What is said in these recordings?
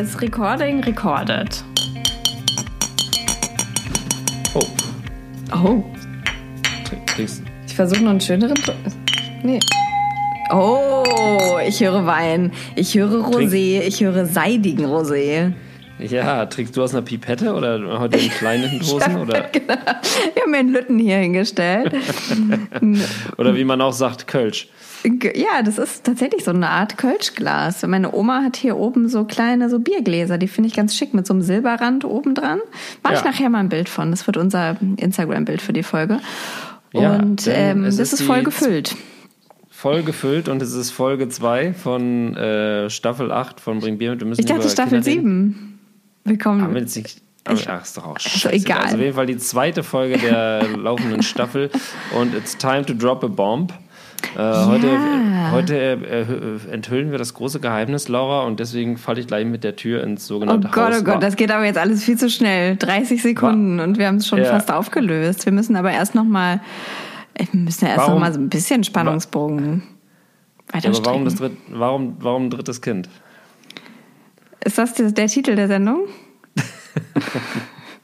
Ist Recording recorded? Oh. Oh. Trinkst, Ich versuche noch einen schöneren. Nee. Oh, ich höre Wein. Ich höre Rosé. Ich höre seidigen Rosé. Ja, trinkst du aus einer Pipette oder heute in kleinen Dosen? Oder, Genau. Wir haben mir einen Lütten hier hingestellt. oder wie man auch sagt, Kölsch. Ja, das ist tatsächlich so eine Art Kölschglas. Meine Oma hat hier oben so kleine so Biergläser, die finde ich ganz schick mit so einem Silberrand oben dran. Mach ich Ja. nachher mal ein Bild von. Das wird unser Instagram-Bild für die Folge. Ja, Und ähm, es das ist ist voll gefüllt. Voll gefüllt und es ist Folge 2 von äh, Staffel 8 von Bring Bier mit. Wir müssen Ich dachte Staffel Kinder reden. 7. Willkommen. Haben wir jetzt nicht. Aber, ach, ist doch auch scheiße. egal. Also auf jeden Fall die zweite Folge der laufenden Staffel und it's time to drop a bomb. Äh, Heute, heute äh, enthüllen wir das große Geheimnis, Laura, und deswegen falle ich gleich mit der Tür ins Oh sogenannte Gott, Haus. oh Gott, das geht aber jetzt alles viel zu schnell. 30 Sekunden und wir haben es schon Ja. fast aufgelöst. Wir müssen aber erst noch mal, wir müssen ja erst Warum- noch mal so ein bisschen Spannungsbogen weiter Ja, aber warum, das dritt, warum, warum ein drittes Kind? Ist das der, der Titel der Sendung?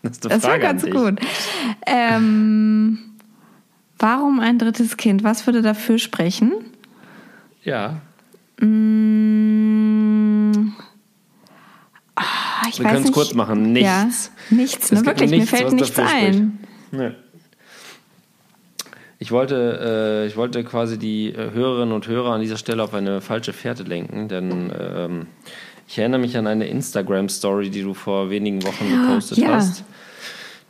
Das Das war ganz gut. Ähm, warum ein drittes Kind? Was würde dafür sprechen? Ja, Mm, ah, ich wir können es kurz machen. Nichts. Ja, nichts, ne? Wirklich, nichts, mir fällt nichts ein. Nee. Ich wollte, äh, ich wollte quasi die äh, Hörerinnen und Hörer an dieser Stelle auf eine falsche Fährte lenken, denn ähm, ich erinnere mich an eine Instagram-Story, die du vor wenigen Wochen gepostet Ja. hast,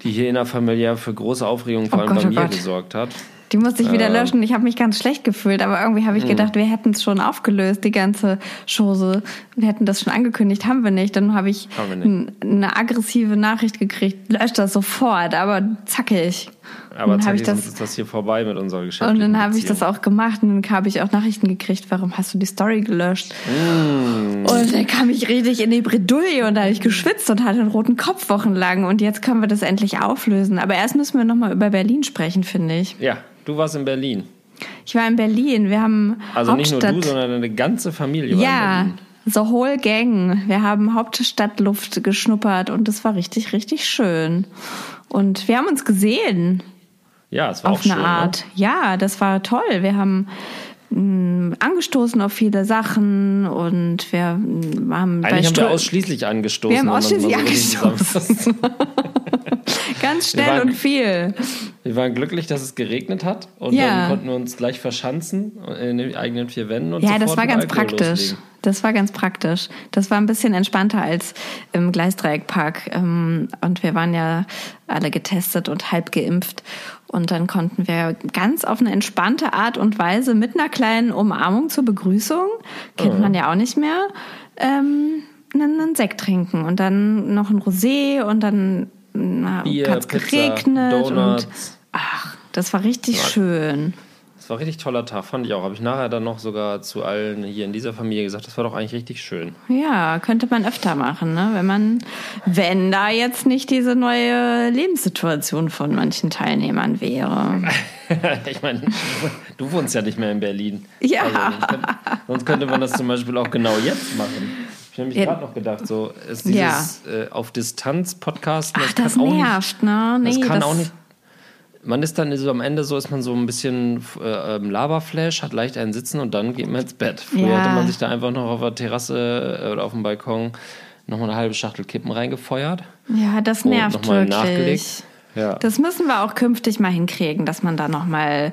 die hier innerfamiliär für große Aufregung vor Oh allem Gott, bei oh mir Gott. gesorgt hat. Die musste ich wieder Ähm. löschen. Ich habe mich ganz schlecht gefühlt, aber irgendwie habe ich Hm. gedacht, wir hätten es schon aufgelöst, die ganze Chose. Wir hätten das schon angekündigt, haben wir nicht. Dann habe ich eine aggressive Nachricht gekriegt, löscht das sofort, aber zackig. Aber dann ich das ist das hier vorbei mit unserer Geschichte. und dann habe ich das auch gemacht und dann habe ich auch Nachrichten gekriegt, warum hast du die Story gelöscht? Mm. Und dann kam ich richtig in die Bredouille und da habe ich geschwitzt und hatte einen roten Kopf wochenlang und jetzt können wir das endlich auflösen. Aber erst müssen wir nochmal über Berlin sprechen, finde ich. Ja, du warst in Berlin. Ich war in Berlin, wir haben Also nicht Hauptstadt. nur du, sondern deine ganze Familie ja, the whole gang. Wir haben Hauptstadtluft geschnuppert und es war richtig, richtig schön. Und wir haben uns gesehen Ja, es war auch auf eine schön, Art. Ja, das war toll. Wir haben mh, angestoßen auf viele Sachen und wir haben Eigentlich haben wir ausschließlich angestoßen. Wir haben ausschließlich angestoßen. ganz schnell waren- und viel. Wir waren glücklich, dass es geregnet hat und Ja. dann konnten wir uns gleich verschanzen in den eigenen vier Wänden und Ja, das war ganz Alkohol praktisch. loslegen. Das war ganz praktisch. Das war ein bisschen entspannter als im Gleisdreieckpark. Ähm, Und wir waren ja alle getestet und halb geimpft. Und dann konnten wir ganz auf eine entspannte Art und Weise mit einer kleinen Umarmung zur Begrüßung, kennt man ja auch nicht mehr, ähm, einen, Sekt trinken. Und dann noch ein Rosé und dann hat es geregnet. Und, Donuts. ach, das war richtig schön. Das war ein richtig toller Tag, fand ich auch. Habe ich nachher dann noch sogar zu allen hier in dieser Familie gesagt, das war doch eigentlich richtig schön. Ja, könnte man öfter machen, ne? Wenn man, wenn da jetzt nicht diese neue Lebenssituation von manchen Teilnehmern wäre. ich meine, du wohnst ja nicht mehr in Berlin. Ja. Also, sonst, könnte, sonst könnte man das zum Beispiel auch genau jetzt machen. Ich habe mich Ja. gerade noch gedacht, so ist dieses äh, auf Distanz Podcasten, Ach, das kann auch nicht, nervt, ne? Nee, das kann auch nicht. Man ist dann so am Ende so, ist man so ein bisschen äh, ähm, Laberflash, hat leicht einen Sitzen und dann geht man ins Bett. Früher Ja. hatte man sich da einfach noch auf der Terrasse äh, oder auf dem Balkon nochmal eine halbe Schachtel Kippen reingefeuert Ja, das nervt wirklich. nachgelegt. Ja. Das müssen wir auch künftig mal hinkriegen, dass man da nochmal,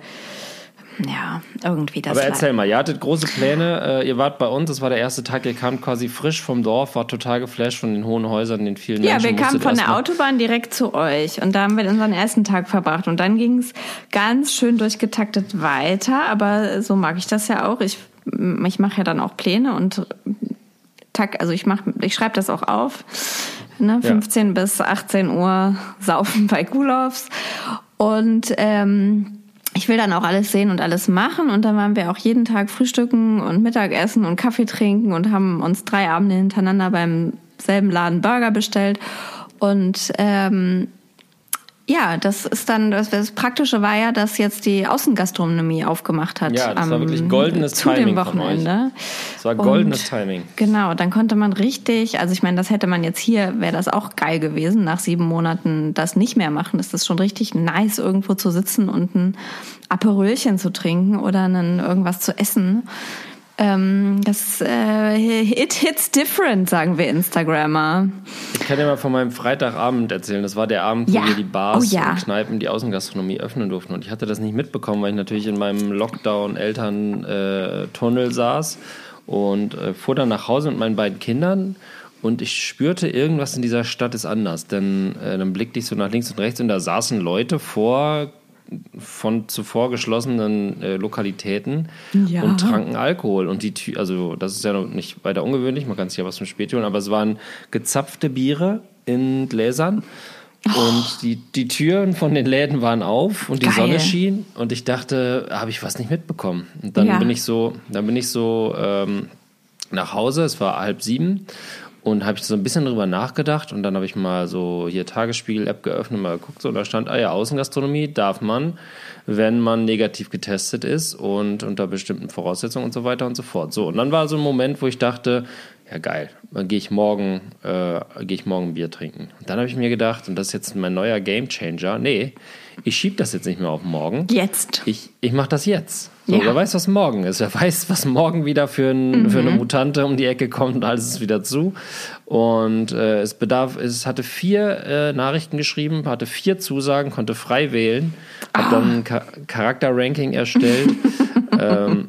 ja, irgendwie das. Aber erzähl mal, ihr hattet große Pläne, äh, ihr wart bei uns, das war der erste Tag, ihr kamt quasi frisch vom Dorf, war total geflasht von den hohen Häusern, den vielen Ja, Menschen. wir kamen von der Autobahn direkt zu euch und da haben wir unseren ersten Tag verbracht und dann ging es ganz schön durchgetaktet weiter, aber so mag ich das ja auch. Ich, ich mache ja dann auch Pläne und tak, also ich mach, ich schreibe das auch auf. Ne, Ja. 15 bis 18 Uhr saufen bei Kulofs und ähm, ich will dann auch alles sehen und alles machen. Und dann waren wir auch jeden Tag frühstücken und Mittagessen und Kaffee trinken und haben uns drei Abende hintereinander beim selben Laden Burger bestellt. Und ähm, Ja, das ist dann, das, das, Praktische war ja, dass jetzt die Außengastronomie aufgemacht hat. Ja, das war wirklich goldenes zu Timing dem Wochenende. Es war goldenes Und, Timing. Genau, dann konnte man richtig, also ich meine, das hätte man jetzt hier, wäre das auch geil gewesen, nach sieben Monaten das nicht mehr machen. Ist das schon richtig nice, irgendwo zu sitzen und ein Aperölchen zu trinken oder einen, irgendwas zu essen. Ähm, das äh, it hits different, sagen wir Instagrammer. Ich kann dir mal von meinem Freitagabend erzählen. Das war der Abend, wo Ja. wir die Bars Oh ja. und Kneipen, die Außengastronomie öffnen durften. Und ich hatte das nicht mitbekommen, weil ich natürlich in meinem Lockdown-Eltern-Tunnel saß und äh, fuhr dann nach Hause mit meinen beiden Kindern. Und ich spürte, irgendwas in dieser Stadt ist anders. Denn äh, dann blickte ich so nach links und rechts und da saßen Leute vor von zuvor geschlossenen äh, Lokalitäten Ja. und tranken Alkohol. Und die, also das ist ja noch nicht weiter ungewöhnlich, man kann sich ja was zum Spät holen, aber es waren gezapfte Biere in Gläsern. Und die, die Türen von den Läden waren auf und die Geil. Sonne schien und ich dachte, habe ich was nicht mitbekommen. Und dann Ja. bin ich so, dann bin ich so ähm, nach Hause, es war halb sieben und habe ich so ein bisschen drüber nachgedacht und dann habe ich mal so hier Tagesspiegel-App geöffnet und mal geguckt so, und da stand, ah ja, Außengastronomie darf man, wenn man negativ getestet ist und unter bestimmten Voraussetzungen und so weiter und so fort. So, und dann war so ein Moment, wo ich dachte, ja geil, dann gehe ich morgen, äh, gehe ich morgen Bier trinken. Und dann habe ich mir gedacht, und das ist jetzt mein neuer Gamechanger, nee, ich schiebe das jetzt nicht mehr auf morgen. Jetzt. Ich, ich mache das jetzt. So, Ja. Wer weiß, was morgen ist. Wer weiß, was morgen wieder für, ein, für Mhm. eine Mutante um die Ecke kommt und alles ist wieder zu. Und äh, es bedarf, es hatte vier äh, Nachrichten geschrieben, hatte vier Zusagen, konnte frei wählen, Ah. hat dann ein Cha Charakterranking erstellt. ähm,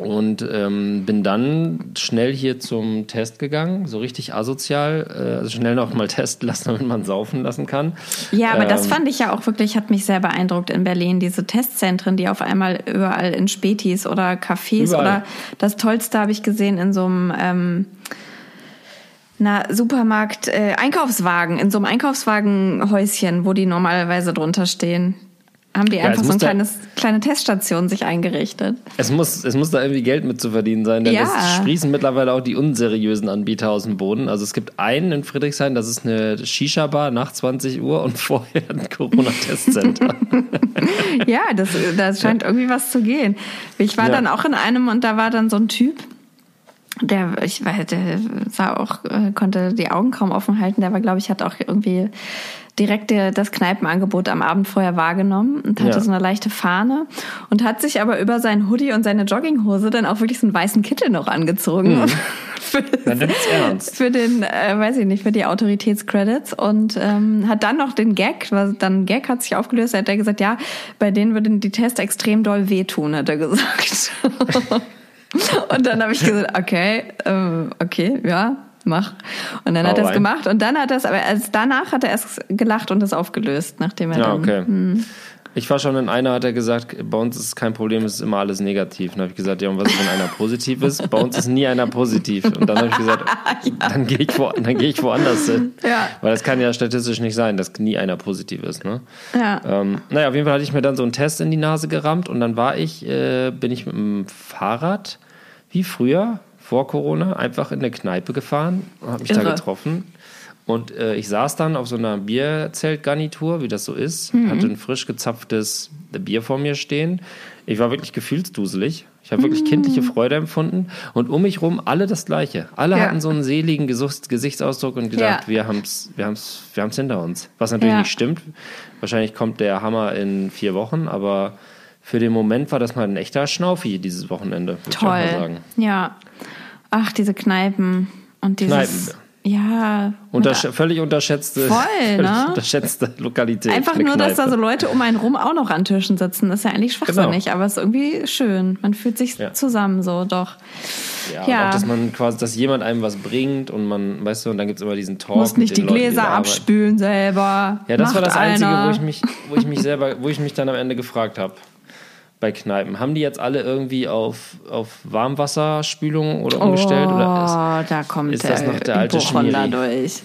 und ähm, bin dann schnell hier zum Test gegangen, so richtig asozial, äh, also schnell noch mal testen lassen, damit man saufen lassen kann. Ja, aber das Ähm, fand ich ja auch wirklich, hat mich sehr beeindruckt in Berlin, diese Testzentren, die auf einmal überall in Spätis oder Cafés Überall. oder das Tollste habe ich gesehen in so einem ähm, na, Supermarkt, äh, Einkaufswagen, in so einem Einkaufswagenhäuschen, wo die normalerweise drunter stehen. Haben die Ja, einfach es so eine kleines, kleine Teststation sich eingerichtet. Es muss, es muss da irgendwie Geld mit zu verdienen sein, denn Ja. es sprießen mittlerweile auch die unseriösen Anbieter aus dem Boden. Also es gibt einen in Friedrichshain, das ist eine Shisha-Bar nach 20 Uhr und vorher ein Corona-Testzentrum. Ja, das, das scheint irgendwie was zu gehen. Ich war Ja. dann auch in einem und da war dann so ein Typ, der, ich weiß, der sah auch, äh, konnte die Augen kaum offen halten. Der war, glaube ich, hat auch irgendwie direkt der, das Kneipenangebot am Abend vorher wahrgenommen und hatte Ja. so eine leichte Fahne und hat sich aber über seinen Hoodie und seine Jogginghose dann auch wirklich so einen weißen Kittel noch angezogen. Für, Dann nimmt's ernst. für den, äh, weiß ich nicht, für die Autoritätscredits und ähm, hat dann noch den Gag, was dann Gag hat sich aufgelöst, hat er gesagt, ja, bei denen würden die Tests extrem doll wehtun, hat er gesagt. und dann habe ich gesagt, okay, ähm, okay, ja, mach. Und dann hat Hau er es gemacht und dann hat er es, aber erst danach hat er erst gelacht und es aufgelöst, nachdem er Ja, dann. okay. Hm. Ich war schon in einer, hat er gesagt, bei uns ist es kein Problem, es ist immer alles negativ. Und dann habe ich gesagt, ja, und was ist, wenn einer positiv ist? Bei uns ist nie einer positiv. Und dann habe ich gesagt, dann gehe ich, wo, dann gehe ich woanders hin. Ja. Weil das kann ja statistisch nicht sein, dass nie einer positiv ist. Ne? Ja. Ähm, naja, auf jeden Fall hatte ich mir dann so einen Test in die Nase gerammt und dann war ich, äh, bin ich mit dem Fahrrad, wie früher, vor Corona, einfach in eine Kneipe gefahren und habe mich da Irre. getroffen. Und äh, ich saß dann auf so einer Bierzeltgarnitur, wie das so ist, Mhm. hatte ein frisch gezapftes Bier vor mir stehen. Ich war wirklich gefühlsduselig. Ich habe Mhm. wirklich kindliche Freude empfunden. Und um mich rum alle das Gleiche. Alle Ja. hatten so einen seligen Gesichtsausdruck und gedacht, Ja. wir haben es wir haben's, wir haben's hinter uns. Was natürlich Ja. nicht stimmt. Wahrscheinlich kommt der Hammer in vier Wochen, aber für den Moment war das mal ein echter Schnaufi dieses Wochenende, würde ich mal Toll. sagen. Ja. Ach, diese Kneipen und dieses. Kneipen. Ja. Untersch völlig unterschätzte, Voll, völlig ne? unterschätzte Lokalität. Einfach nur, dass da Kneipe. so Leute um einen rum auch noch an Tischen sitzen. Das ist ja eigentlich schwachsinnig, Genau. aber es ist irgendwie schön. Man fühlt sich Ja. zusammen so, doch. Ja, Ja. Und auch, dass man quasi, dass jemand einem was bringt und man, weißt du, und dann gibt es immer diesen Talk. Du musst nicht die Leuten, Gläser arbeiten. abspülen selber. Ja, das war Macht das Einzige, einer. wo ich mich, wo ich mich selber, wo ich mich dann am Ende gefragt habe. Bei Kneipen. Haben die jetzt alle irgendwie auf, auf Warmwasserspülung oder umgestellt? Oh, Oder da kommt ist der, das noch der alte Schmieri? durch.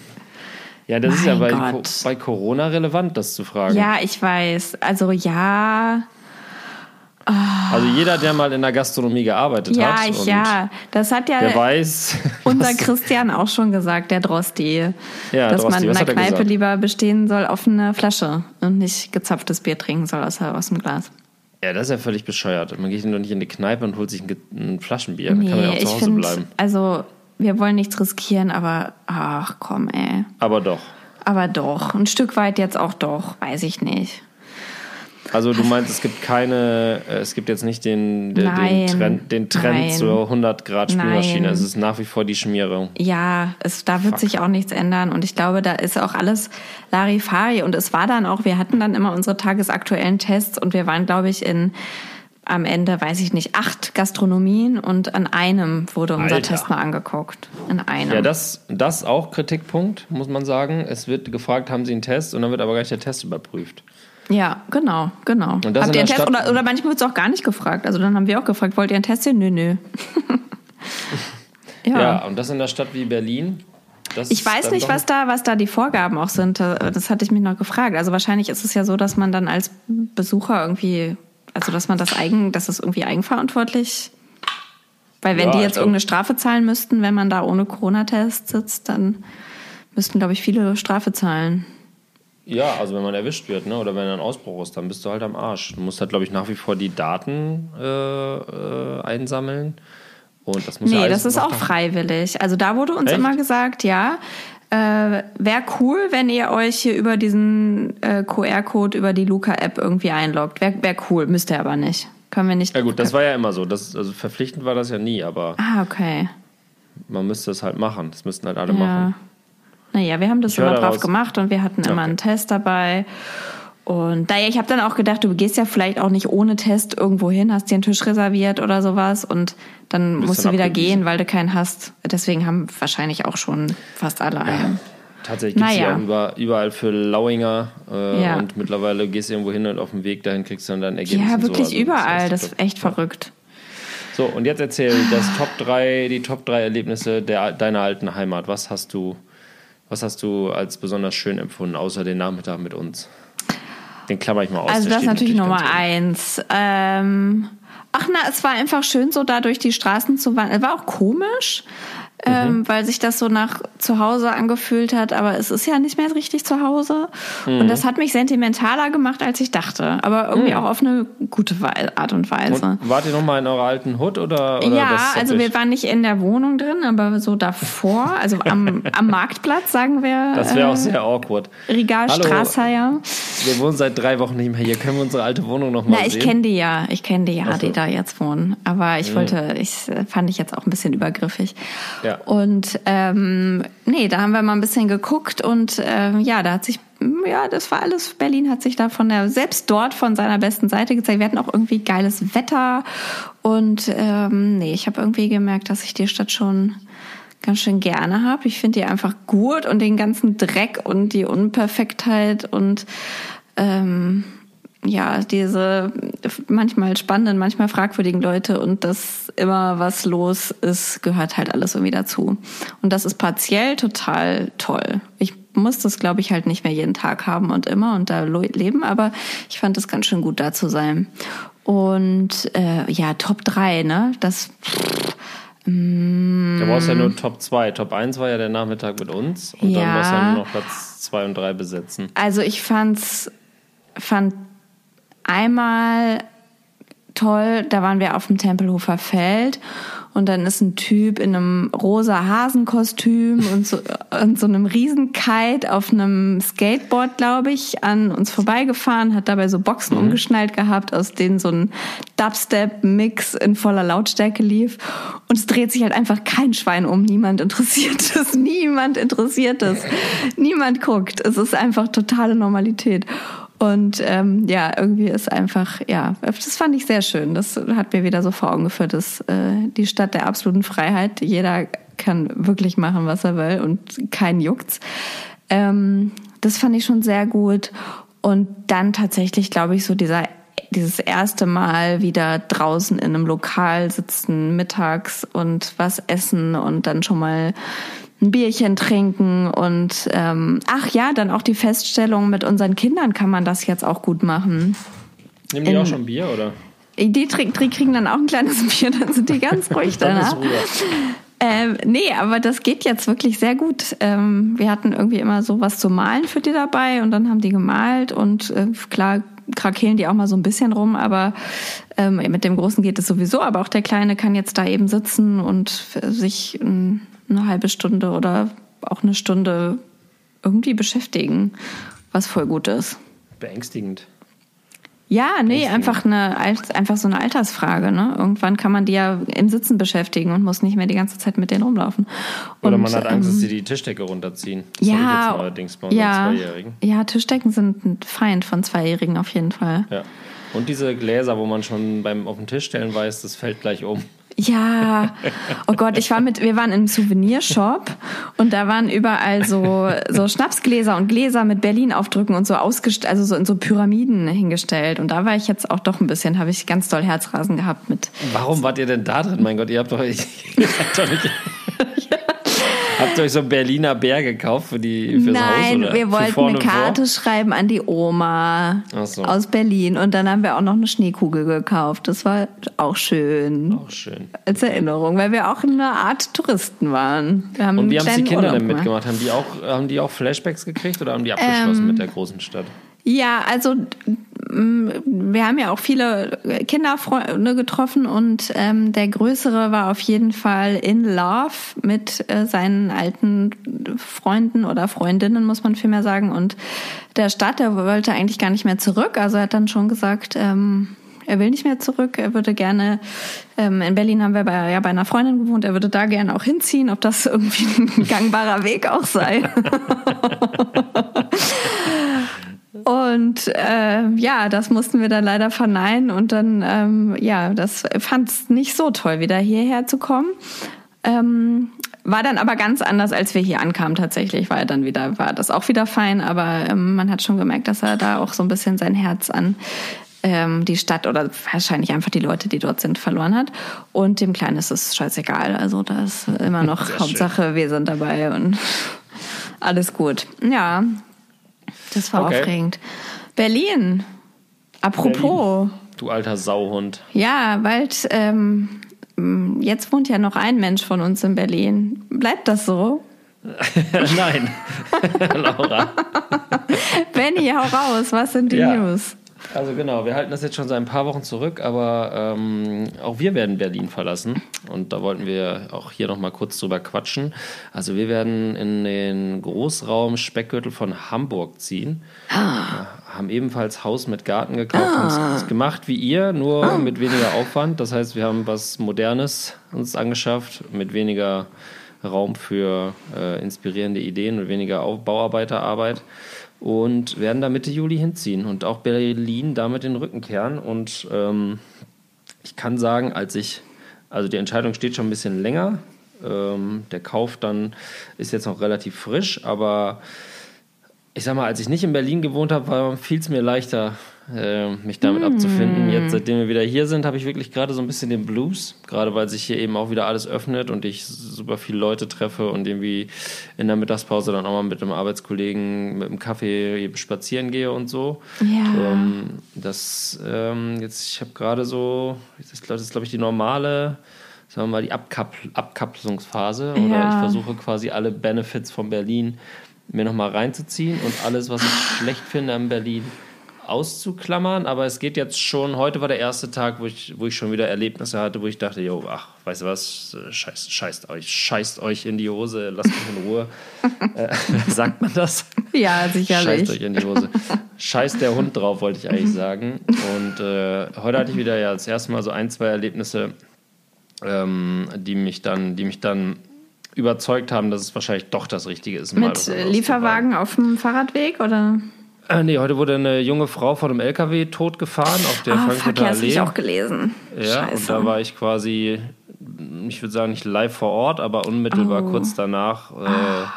ja, das ist ja bei, Mein Co- bei Corona relevant, das zu fragen. Ja, ich weiß. Also ja. Also jeder, der mal in der Gastronomie gearbeitet Ja, hat. ich, ja. Das hat ja Der weiß. unser Christian auch schon gesagt, der Drosti. Ja, dass Drosti, man in der er Kneipe lieber bestehen soll auf eine Flasche und nicht gezapftes Bier trinken soll aus, aus dem Glas. Ja, das ist ja völlig bescheuert. Man geht doch nicht in die Kneipe und holt sich ein, ein Flaschenbier. Dann kann man ja auch Nee, zu Hause finde, bleiben. also wir wollen nichts riskieren, aber ach komm, ey. Aber doch. Aber doch, ein Stück weit jetzt auch doch, weiß ich nicht. Also du meinst, es gibt keine, äh, es gibt jetzt nicht den, den, den Trend, den Trend zur 100 Grad Spülmaschine. Es ist nach wie vor die Schmierung. Ja, es, da wird sich auch nichts ändern und ich glaube, da ist auch alles Larifari und es war dann auch, wir hatten dann immer unsere tagesaktuellen Tests und wir waren, glaube ich, in am Ende, weiß ich nicht, acht Gastronomien und an einem wurde unser Alter. Test mal angeguckt. In einem. Ja, das, das auch Kritikpunkt, muss man sagen. Es wird gefragt, haben Sie einen Test? Und dann wird aber gleich der Test überprüft. Ja, genau, genau. Habt ihr einen Test? Oder, oder manchmal wird es auch gar nicht gefragt. Also dann haben wir auch gefragt, wollt ihr einen Test sehen? Nö, nö. ja. Ja. und das in einer Stadt wie Berlin. Das Ich weiß nicht, was da, was da die Vorgaben auch sind. Das hatte ich mich noch gefragt. Also wahrscheinlich ist es ja so, dass man dann als Besucher irgendwie, also dass man das eigen, dass es irgendwie eigenverantwortlich, weil wenn Ja, die jetzt irgendeine Strafe zahlen müssten, wenn man da ohne Corona-Test sitzt, dann müssten, glaube ich, viele Strafe zahlen. Ja, also wenn man erwischt wird, ne, oder wenn ein Ausbruch ist, dann bist du halt am Arsch. Du musst halt, glaube ich, nach wie vor die Daten äh, äh, einsammeln. Und das muss ja Nee, alles das ist auch freiwillig. Also da wurde uns Echt? immer gesagt, ja, äh, wäre cool, wenn ihr euch hier über diesen äh, QR-Code über die Luca-App irgendwie einloggt. Wäre wär cool, müsst ihr aber nicht. Können wir nicht. Ja gut, das war ja immer so. Das, also verpflichtend war das ja nie, aber Ah, okay. man müsste es halt machen. Das müssten halt alle Ja. machen. Naja, wir haben das Ich immer brav gemacht und wir hatten immer Okay. einen Test dabei. Und naja, ich habe dann auch gedacht, du gehst ja vielleicht auch nicht ohne Test irgendwo hin, hast dir einen Tisch reserviert oder sowas und dann Bist musst dann du wieder abgewiesen. gehen, weil du keinen hast. Deswegen haben wahrscheinlich auch schon fast alle einen. Tatsächlich gibt es Naja. ja überall für Lauinger äh, Ja. und mittlerweile gehst du irgendwo hin und auf dem Weg dahin kriegst du dann dein Ergebnis. Ja, und so. wirklich Also überall. Das ist echt verrückt. So, und jetzt erzähl das Top 3, die Top 3 Erlebnisse der, deiner alten Heimat. Was hast du, was hast du als besonders schön empfunden, außer den Nachmittag mit uns? Den klammer ich mal aus. Also das ist natürlich Nummer eins. Ähm, ach na, es war einfach schön, so da durch die Straßen zu wandern. War auch komisch, ähm, Mhm. weil sich das so nach zu Hause angefühlt hat, aber es ist ja nicht mehr richtig zu Hause. Mhm. Und das hat mich sentimentaler gemacht, als ich dachte. Aber irgendwie auch auf eine gute Art und Weise. Und wart ihr nochmal in eurer alten Hut oder? oder ja, also wir waren nicht in der Wohnung drin, aber so davor, also am, am Marktplatz, sagen wir. Das wäre auch äh, sehr awkward. Regalstraße, ja. Wir wohnen seit drei Wochen nicht mehr hier. Können wir unsere alte Wohnung nochmal Na, sehen? ich kenne die ja, ich kenne die ja, Ach so. die da jetzt wohnen. Aber ich wollte, ich äh, fand ich jetzt auch ein bisschen übergriffig. Ja. Und ähm, nee, da haben wir mal ein bisschen geguckt und ähm, ja, da hat sich, ja, das war alles, Berlin hat sich da von der, selbst dort von seiner besten Seite gezeigt. Wir hatten auch irgendwie geiles Wetter und ähm, nee, ich habe irgendwie gemerkt, dass ich die Stadt schon ganz schön gerne habe. Ich finde die einfach gut und den ganzen Dreck und die Unperfektheit und ähm, ja, diese manchmal spannenden, manchmal fragwürdigen Leute und dass immer was los ist, gehört halt alles irgendwie dazu. Und das ist partiell total toll. Ich muss das, glaube ich, halt nicht mehr jeden Tag haben und immer und da leben, aber ich fand es ganz schön gut, da zu sein. Und äh, ja, Top 3, ne? Das Da brauchst du ja nur Top 2. Top 1 war ja der Nachmittag mit uns. Und dann Ja. musst du ja nur noch Platz 2 und 3 besetzen. Also ich fand's, fand einmal toll, da waren wir auf dem Tempelhofer Feld und dann ist ein Typ in einem rosa Hasenkostüm und so, und so einem Riesenkite auf einem Skateboard, glaube ich, an uns vorbeigefahren, hat dabei so Boxen umgeschnallt gehabt, aus denen so ein Dubstep-Mix in voller Lautstärke lief. Und es dreht sich halt einfach kein Schwein um. Niemand interessiert es. Niemand interessiert es. Niemand guckt. Es ist einfach totale Normalität. Und ähm, ja, irgendwie ist einfach, ja, das fand ich sehr schön. Das hat mir wieder so vor Augen geführt, dass äh, die Stadt der absoluten Freiheit, jeder kann wirklich machen, was er will und keinen juckt's. Ähm, das fand ich schon sehr gut. Und dann tatsächlich, glaube ich, so dieser dieses erste Mal wieder draußen in einem Lokal sitzen, mittags und was essen und dann schon mal ein Bierchen trinken und ähm, ach ja, dann auch die Feststellung, mit unseren Kindern kann man das jetzt auch gut machen. Nehmen die In- auch schon Bier, oder? Die, die kriegen dann auch ein kleines Bier, dann sind die ganz ruhig danach. Ähm, nee, aber das geht jetzt wirklich sehr gut. Ähm, wir hatten irgendwie immer so was zu malen für die dabei und dann haben die gemalt und äh, klar krakehlen die auch mal so ein bisschen rum, aber ähm, mit dem Großen geht es sowieso. Aber auch der Kleine kann jetzt da eben sitzen und sich eine halbe Stunde oder auch eine Stunde irgendwie beschäftigen, was voll gut ist. Beängstigend. Ja, nee, einfach eine einfach so eine Altersfrage. Ne? Irgendwann kann man die ja im Sitzen beschäftigen und muss nicht mehr die ganze Zeit mit denen rumlaufen. Oder man hat Angst, ähm, dass sie die Tischdecke runterziehen. Das ja, ja, ja, Tischdecken sind ein Feind von Zweijährigen auf jeden Fall. Ja. Und diese Gläser, wo man schon beim auf den Tisch stellen weiß, das fällt gleich um. Ja, oh Gott, ich war mit, wir waren im Souvenirshop und da waren überall so, so Schnapsgläser und Gläser mit Berlin-Aufdrücken und so ausgestellt, also so in so Pyramiden hingestellt. Und da war ich jetzt auch doch ein bisschen, habe ich ganz doll Herzrasen gehabt mit. Warum wart ihr denn da drin? Mein Gott, ihr habt doch, ihr seid doch nicht. Habt ihr euch so einen Berliner Bär gekauft für die fürs Nein, Haus? Nein, wir wollten eine Karte vor? schreiben an die Oma so. aus Berlin und dann haben wir auch noch eine Schneekugel gekauft. Das war auch schön. Auch schön. Als Erinnerung, weil wir auch eine Art Touristen waren. Und wie haben die Kinder Urlaub denn mitgemacht? Haben die, auch, haben die auch Flashbacks gekriegt oder haben die abgeschlossen ähm, mit der großen Stadt? Ja, also wir haben ja auch viele Kinderfreunde getroffen und ähm, der Größere war auf jeden Fall in Love mit äh, seinen alten Freunden oder Freundinnen, muss man vielmehr sagen. Und der Stadt, der wollte eigentlich gar nicht mehr zurück. Also er hat dann schon gesagt, ähm, er will nicht mehr zurück. Er würde gerne, ähm, in Berlin haben wir bei, ja, bei einer Freundin gewohnt, er würde da gerne auch hinziehen, ob das irgendwie ein gangbarer Weg auch sei. Und äh, ja, das mussten wir dann leider verneinen und dann, ähm, ja, das fand es nicht so toll, wieder hierher zu kommen. Ähm, war dann aber ganz anders, als wir hier ankamen tatsächlich, weil dann wieder war das auch wieder fein, aber ähm, man hat schon gemerkt, dass er da auch so ein bisschen sein Herz an ähm, die Stadt oder wahrscheinlich einfach die Leute, die dort sind, verloren hat. Und dem Kleinen ist es scheißegal. Also da ist immer noch Sehr Hauptsache, schön. wir sind dabei und alles gut. Ja, das war okay. aufregend. Berlin. Apropos. Berlin. Du alter Sauhund. Ja, bald. Ähm, jetzt wohnt ja noch ein Mensch von uns in Berlin. Bleibt das so? Nein, Laura. Benny, hau raus. Was sind die ja. News? Also genau, wir halten das jetzt schon seit ein paar Wochen zurück, aber ähm, auch wir werden Berlin verlassen und da wollten wir auch hier nochmal kurz drüber quatschen. Also wir werden in den Großraum Speckgürtel von Hamburg ziehen. Ah. Haben ebenfalls Haus mit Garten gekauft, ah. haben es gemacht wie ihr, nur ah. mit weniger Aufwand. Das heißt, wir haben was Modernes uns angeschafft, mit weniger Raum für äh, inspirierende Ideen und weniger Bauarbeiterarbeit und werden da Mitte Juli hinziehen und auch Berlin damit den Rücken kehren. Und ähm, ich kann sagen, als ich, also die Entscheidung steht schon ein bisschen länger. Ähm, der Kauf dann ist jetzt noch relativ frisch, aber ich sag mal, als ich nicht in Berlin gewohnt habe, fiel es mir leichter, äh, mich damit mm. abzufinden. Jetzt, seitdem wir wieder hier sind, habe ich wirklich gerade so ein bisschen den Blues, gerade weil sich hier eben auch wieder alles öffnet und ich super viele Leute treffe und irgendwie in der Mittagspause dann auch mal mit einem Arbeitskollegen mit einem Kaffee spazieren gehe und so. Ja. Ähm, das ähm, jetzt, ich habe gerade so, das ist, das ist glaube ich die normale sagen wir mal, die Abkap Abkapselungsphase. Oder ja. ich versuche quasi alle Benefits von Berlin mir nochmal reinzuziehen und alles, was ich schlecht finde an Berlin, auszuklammern, aber es geht jetzt schon, heute war der erste Tag, wo ich, wo ich schon wieder Erlebnisse hatte, wo ich dachte, jo, ach, weißt du was, scheißt, scheißt euch, scheißt euch in die Hose, lasst mich in Ruhe. äh, sagt man das? Ja, sicherlich. Scheißt euch in die Hose. Scheißt der Hund drauf, wollte ich eigentlich sagen. Und äh, heute hatte ich wieder ja das erste Mal so ein, zwei Erlebnisse, ähm, die mich dann, die mich dann überzeugt haben, dass es wahrscheinlich doch das Richtige ist. Mit Lieferwagen auf dem Fahrradweg oder? Äh, nee, heute wurde eine junge Frau von einem LKW totgefahren auf der ah, Frankfurter fuck, Allee. Habe ich auch gelesen. Ja, Scheiße. und da war ich quasi, ich würde sagen nicht live vor Ort, aber unmittelbar oh. kurz danach. Äh, ah.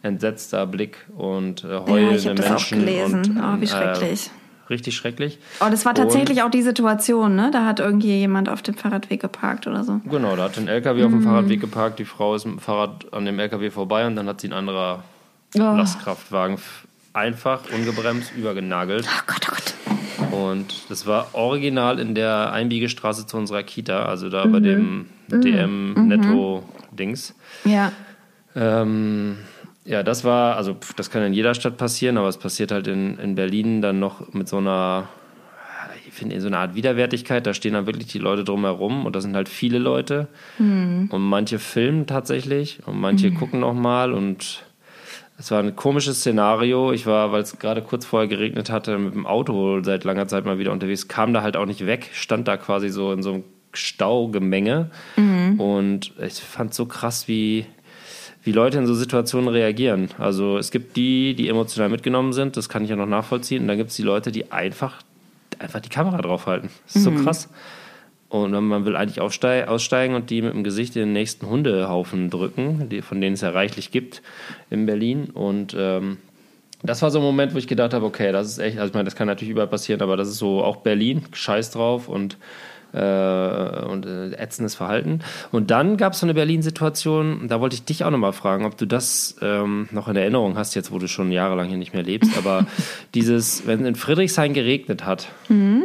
Entsetzter Blick und äh, heulende ja, ich Menschen. Das auch gelesen. Und, oh, wie äh, schrecklich. Äh, richtig schrecklich. Oh, das war tatsächlich und, auch die Situation, ne? Da hat irgendwie jemand auf dem Fahrradweg geparkt oder so. Genau, da hat ein LKW mm. auf dem mhm. Fahrradweg geparkt, die Frau ist mit dem Fahrrad an dem LKW vorbei und dann hat sie ein anderer oh. Lastkraftwagen einfach ungebremst übergenagelt. Oh Gott, oh Gott. Und das war original in der Einbiegestraße zu unserer Kita, also da mhm. bei dem DM-Netto-Dings. Mhm. Ja. Ähm, ja, das war, also das kann in jeder Stadt passieren, aber es passiert halt in, in Berlin dann noch mit so einer, ich finde, so einer Art Widerwärtigkeit. Da stehen dann wirklich die Leute drumherum und da sind halt viele Leute. Mhm. Und manche filmen tatsächlich und manche mhm. gucken nochmal und es war ein komisches Szenario. Ich war, weil es gerade kurz vorher geregnet hatte, mit dem Auto seit langer Zeit mal wieder unterwegs, kam da halt auch nicht weg, stand da quasi so in so einem Staugemenge. Mhm. Und ich fand so krass, wie, wie Leute in so Situationen reagieren. Also es gibt die, die emotional mitgenommen sind, das kann ich ja noch nachvollziehen. Und dann gibt es die Leute, die einfach, einfach die Kamera draufhalten. Das ist mhm. so krass. Und man will eigentlich aussteigen und die mit dem Gesicht in den nächsten Hundehaufen drücken, die, von denen es ja reichlich gibt in Berlin. Und ähm, das war so ein Moment, wo ich gedacht habe, okay, das ist echt, also ich meine, das kann natürlich überall passieren, aber das ist so auch Berlin, scheiß drauf und, äh, und äh, ätzendes Verhalten. Und dann gab es so eine Berlin-Situation, da wollte ich dich auch nochmal fragen, ob du das ähm, noch in Erinnerung hast, jetzt wo du schon jahrelang hier nicht mehr lebst, aber dieses, wenn in Friedrichshain geregnet hat, mhm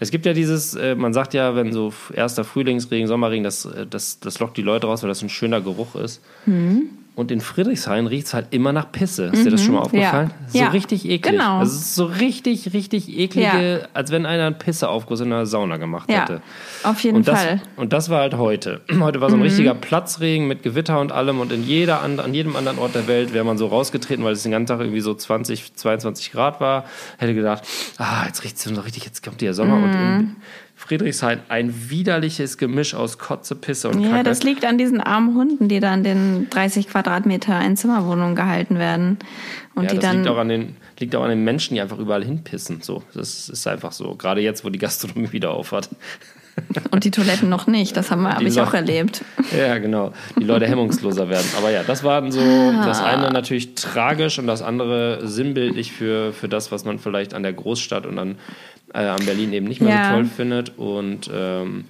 es gibt ja dieses, äh, man sagt ja, wenn so erster Frühlingsregen, Sommerregen, das, äh, das, das lockt die Leute raus, weil das ein schöner Geruch ist. Mhm. Und in Friedrichshain riecht es halt immer nach Pisse. Ist mhm. dir das schon mal mhm. aufgefallen? Ja. So ja. richtig eklig. Genau. Das ist so richtig, richtig eklige, ja. als wenn einer einen Pisseaufguss in einer Sauna gemacht hätte. Auf jeden und das, Fall. Und das war halt heute. Heute war so ein mhm. richtiger Platzregen mit Gewitter und allem. Und in jeder, an jedem anderen Ort der Welt wäre man so rausgetreten, weil es den ganzen Tag irgendwie so 20, 22 Grad war. Hätte gedacht, ah, jetzt riecht es so richtig, jetzt kommt der Sommer. Mhm. Und Friedrichshain ein widerliches Gemisch aus Kotze, Pisse und Kacke. Ja, das liegt an diesen armen Hunden, die da in den 30 Quadratmeter Einzimmerwohnungen gehalten werden. Und ja, die das dann liegt auch, an den, liegt auch an den Menschen, die einfach überall hinpissen. So, das ist einfach so. Gerade jetzt, wo die Gastronomie wieder aufhat. Und die Toiletten noch nicht, das habe hab ich auch erlebt. Ja, genau. Die Leute hemmungsloser werden. Aber ja, das waren so ah. das eine natürlich tragisch und das andere sinnbildlich für, für das, was man vielleicht an der Großstadt und an äh, an Berlin eben nicht mehr ja. so toll findet. Und ähm,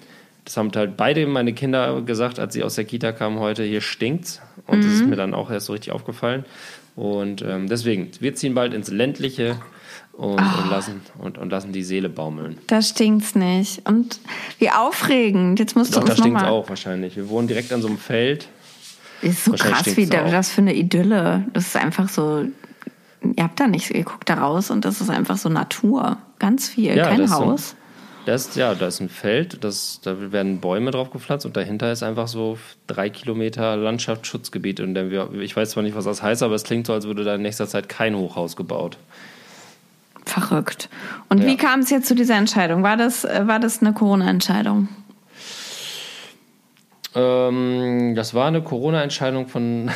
das haben halt beide meine Kinder gesagt, als sie aus der Kita kamen heute, hier stinkt's. Und mhm. das ist mhm. mir dann auch erst so richtig aufgefallen. Und ähm, deswegen, wir ziehen bald ins ländliche und, oh. und, lassen, und, und lassen die Seele baumeln. Da stinkt's nicht. Und wie aufregend. Jetzt musst Doch, du uns da stinkt's auch wahrscheinlich. Wir wohnen direkt an so einem Feld. Ist so krass, wie das für eine Idylle. Das ist einfach so, ihr habt da nichts, ihr guckt da raus und das ist einfach so Natur. Ganz viel, ja, kein Haus. Das, ja, da ist ein Feld, das, da werden Bäume drauf gepflanzt und dahinter ist einfach so drei Kilometer Landschaftsschutzgebiet. Und ich weiß zwar nicht, was das heißt, aber es klingt so, als würde da in nächster Zeit kein Hochhaus gebaut. Verrückt. Und ja. wie kam es jetzt zu dieser Entscheidung? War das, war das eine Corona-Entscheidung? Ähm, das war eine Corona-Entscheidung von,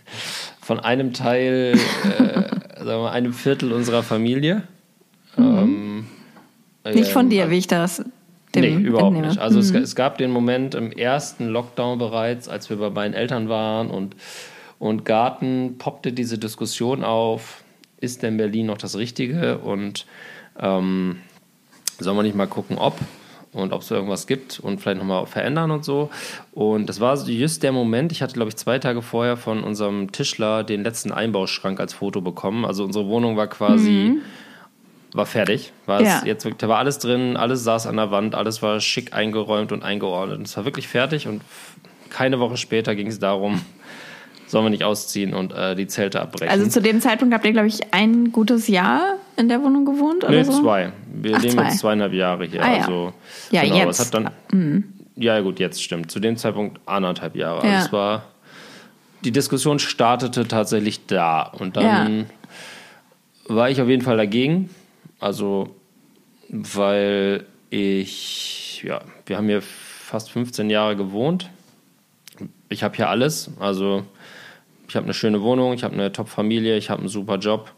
von einem Teil, äh, sagen wir, einem Viertel unserer Familie. Mhm. Ähm, nicht von dir, wie ich das. Dem nee, überhaupt entnehme. nicht. Also mhm. es, es, gab den Moment im ersten Lockdown bereits, als wir bei meinen Eltern waren und, und Garten, poppte diese Diskussion auf, ist denn Berlin noch das Richtige und ähm, sollen wir nicht mal gucken, ob und ob es irgendwas gibt und vielleicht nochmal verändern und so. Und das war just der Moment, ich hatte, glaube ich, zwei Tage vorher von unserem Tischler den letzten Einbauschrank als Foto bekommen. Also unsere Wohnung war quasi... Mhm war fertig. War ja. jetzt, da war alles drin, alles saß an der Wand, alles war schick eingeräumt und eingeordnet. Es war wirklich fertig und keine Woche später ging es darum, sollen wir nicht ausziehen und äh, die Zelte abbrechen. Also zu dem Zeitpunkt habt ihr, glaube ich, ein gutes Jahr in der Wohnung gewohnt? Oder nee, so? zwei. Wir Ach, leben zwei. jetzt zweieinhalb Jahre hier. Ah, ja. Also, ja, genau, jetzt. hat dann, mhm. Ja, gut, jetzt stimmt. Zu dem Zeitpunkt anderthalb Jahre. Ja. Also es war, die Diskussion startete tatsächlich da. Und dann ja. war ich auf jeden Fall dagegen also, weil ich, ja, wir haben hier fast 15 Jahre gewohnt. Ich habe hier alles. Also, ich habe eine schöne Wohnung, ich habe eine Top-Familie, ich habe einen super Job,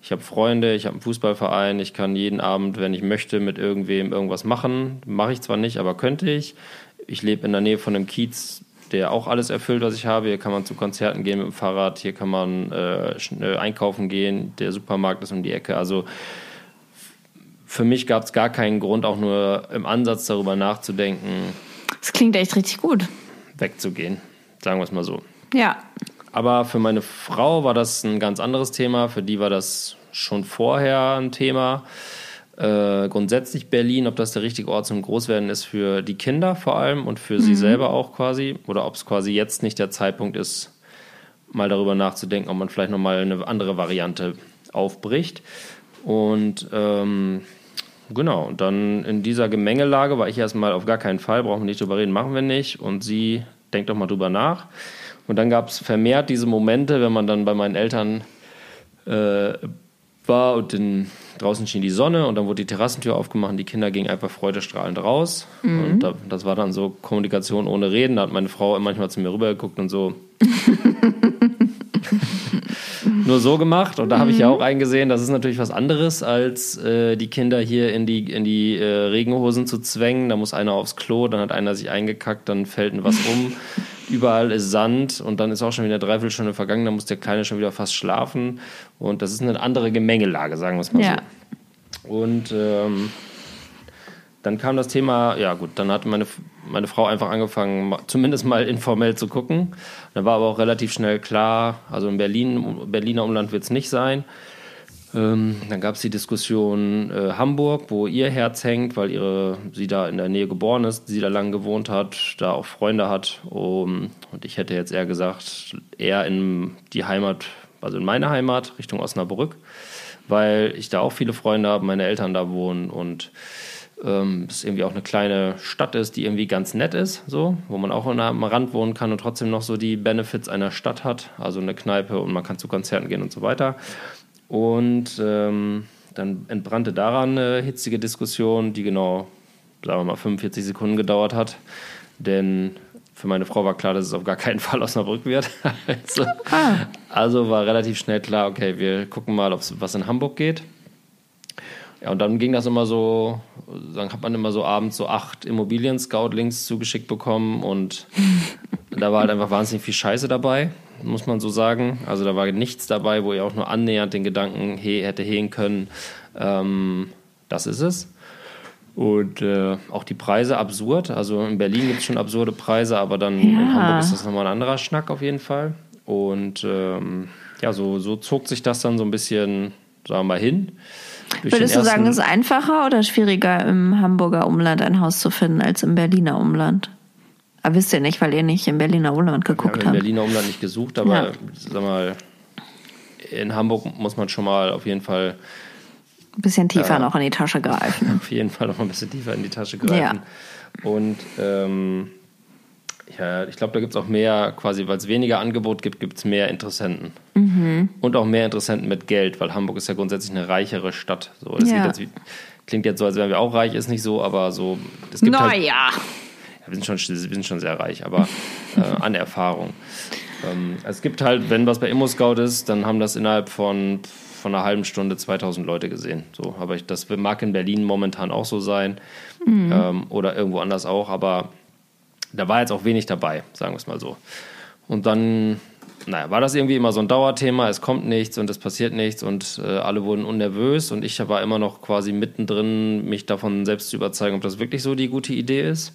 ich habe Freunde, ich habe einen Fußballverein, ich kann jeden Abend, wenn ich möchte, mit irgendwem irgendwas machen. Mache ich zwar nicht, aber könnte ich. Ich lebe in der Nähe von einem Kiez, der auch alles erfüllt, was ich habe. Hier kann man zu Konzerten gehen mit dem Fahrrad, hier kann man äh, einkaufen gehen, der Supermarkt ist um die Ecke. Also für mich gab es gar keinen Grund, auch nur im Ansatz darüber nachzudenken. Das klingt echt richtig gut. Wegzugehen, sagen wir es mal so. Ja. Aber für meine Frau war das ein ganz anderes Thema. Für die war das schon vorher ein Thema. Äh, grundsätzlich Berlin, ob das der richtige Ort zum Großwerden ist für die Kinder vor allem und für mhm. sie selber auch quasi. Oder ob es quasi jetzt nicht der Zeitpunkt ist, mal darüber nachzudenken, ob man vielleicht nochmal eine andere Variante aufbricht. Und ähm, genau, und dann in dieser Gemengelage war ich erstmal auf gar keinen Fall, brauchen wir nicht drüber reden, machen wir nicht. Und sie denkt doch mal drüber nach. Und dann gab es vermehrt diese Momente, wenn man dann bei meinen Eltern äh, war und den, draußen schien die Sonne und dann wurde die Terrassentür aufgemacht und die Kinder gingen einfach freudestrahlend raus. Mhm. Und da, das war dann so Kommunikation ohne Reden. Da hat meine Frau manchmal zu mir rübergeguckt und so. nur so gemacht. Und da habe ich ja mhm. auch eingesehen, das ist natürlich was anderes, als äh, die Kinder hier in die, in die äh, Regenhosen zu zwängen. Da muss einer aufs Klo, dann hat einer sich eingekackt, dann fällt was um. Überall ist Sand und dann ist auch schon wieder eine Dreiviertelstunde vergangen, dann muss der Kleine schon wieder fast schlafen. Und das ist eine andere Gemengelage, sagen wir es mal ja. so. Und ähm, dann kam das Thema, ja gut, dann hat meine, meine Frau einfach angefangen, zumindest mal informell zu gucken. Dann war aber auch relativ schnell klar, also in Berlin, Berliner Umland wird es nicht sein. Ähm, dann gab es die Diskussion äh, Hamburg, wo ihr Herz hängt, weil ihre, sie da in der Nähe geboren ist, sie da lange gewohnt hat, da auch Freunde hat. Um, und ich hätte jetzt eher gesagt, eher in die Heimat, also in meine Heimat, Richtung Osnabrück, weil ich da auch viele Freunde habe, meine Eltern da wohnen und ähm, es irgendwie auch eine kleine Stadt ist, die irgendwie ganz nett ist, so, wo man auch am Rand wohnen kann und trotzdem noch so die Benefits einer Stadt hat, also eine Kneipe und man kann zu Konzerten gehen und so weiter. Und ähm, dann entbrannte daran eine hitzige Diskussion, die genau, sagen wir mal, 45 Sekunden gedauert hat. Denn für meine Frau war klar, dass es auf gar keinen Fall Osnabrück wird. also, ah. also, war relativ schnell klar, okay, wir gucken mal, ob was in Hamburg geht. Ja, und dann ging das immer so, dann hat man immer so abends so acht Immobilien-Scout-Links zugeschickt bekommen und da war halt einfach wahnsinnig viel Scheiße dabei, muss man so sagen. Also da war nichts dabei, wo ihr auch nur annähernd den Gedanken he hätte hehen können, ähm, das ist es. Und äh, auch die Preise absurd. Also in Berlin gibt es schon absurde Preise, aber dann ja. in Hamburg ist das nochmal ein anderer Schnack auf jeden Fall. Und ähm, ja, so, so zog sich das dann so ein bisschen, sagen wir mal, hin. Würdest du sagen, es ist einfacher oder schwieriger im Hamburger Umland ein Haus zu finden als im Berliner Umland? Aber wisst ihr nicht, weil ihr nicht im Berliner Umland geguckt habt. Ich habe im Berliner Umland nicht gesucht, aber ja. sag mal, in Hamburg muss man schon mal auf jeden Fall ein bisschen tiefer äh, noch in die Tasche greifen. Auf jeden Fall noch ein bisschen tiefer in die Tasche greifen. Ja. Und ähm, ja, ich glaube, da gibt es auch mehr, quasi, weil es weniger Angebot gibt, gibt es mehr Interessenten. Mhm. Und auch mehr Interessenten mit Geld, weil Hamburg ist ja grundsätzlich eine reichere Stadt. So, das ja. jetzt wie, klingt jetzt so, als wären wir auch reich, ist nicht so, aber so. Es gibt naja. Halt, ja, wir sind, schon, wir sind schon sehr reich, aber äh, an Erfahrung. Ähm, es gibt halt, wenn was bei ImmoScout ist, dann haben das innerhalb von, von einer halben Stunde 2000 Leute gesehen. So, aber ich, das mag in Berlin momentan auch so sein mhm. ähm, oder irgendwo anders auch, aber da war jetzt auch wenig dabei, sagen wir es mal so. Und dann, naja, war das irgendwie immer so ein Dauerthema, es kommt nichts und es passiert nichts und äh, alle wurden unnervös und ich war immer noch quasi mittendrin, mich davon selbst zu überzeugen, ob das wirklich so die gute Idee ist,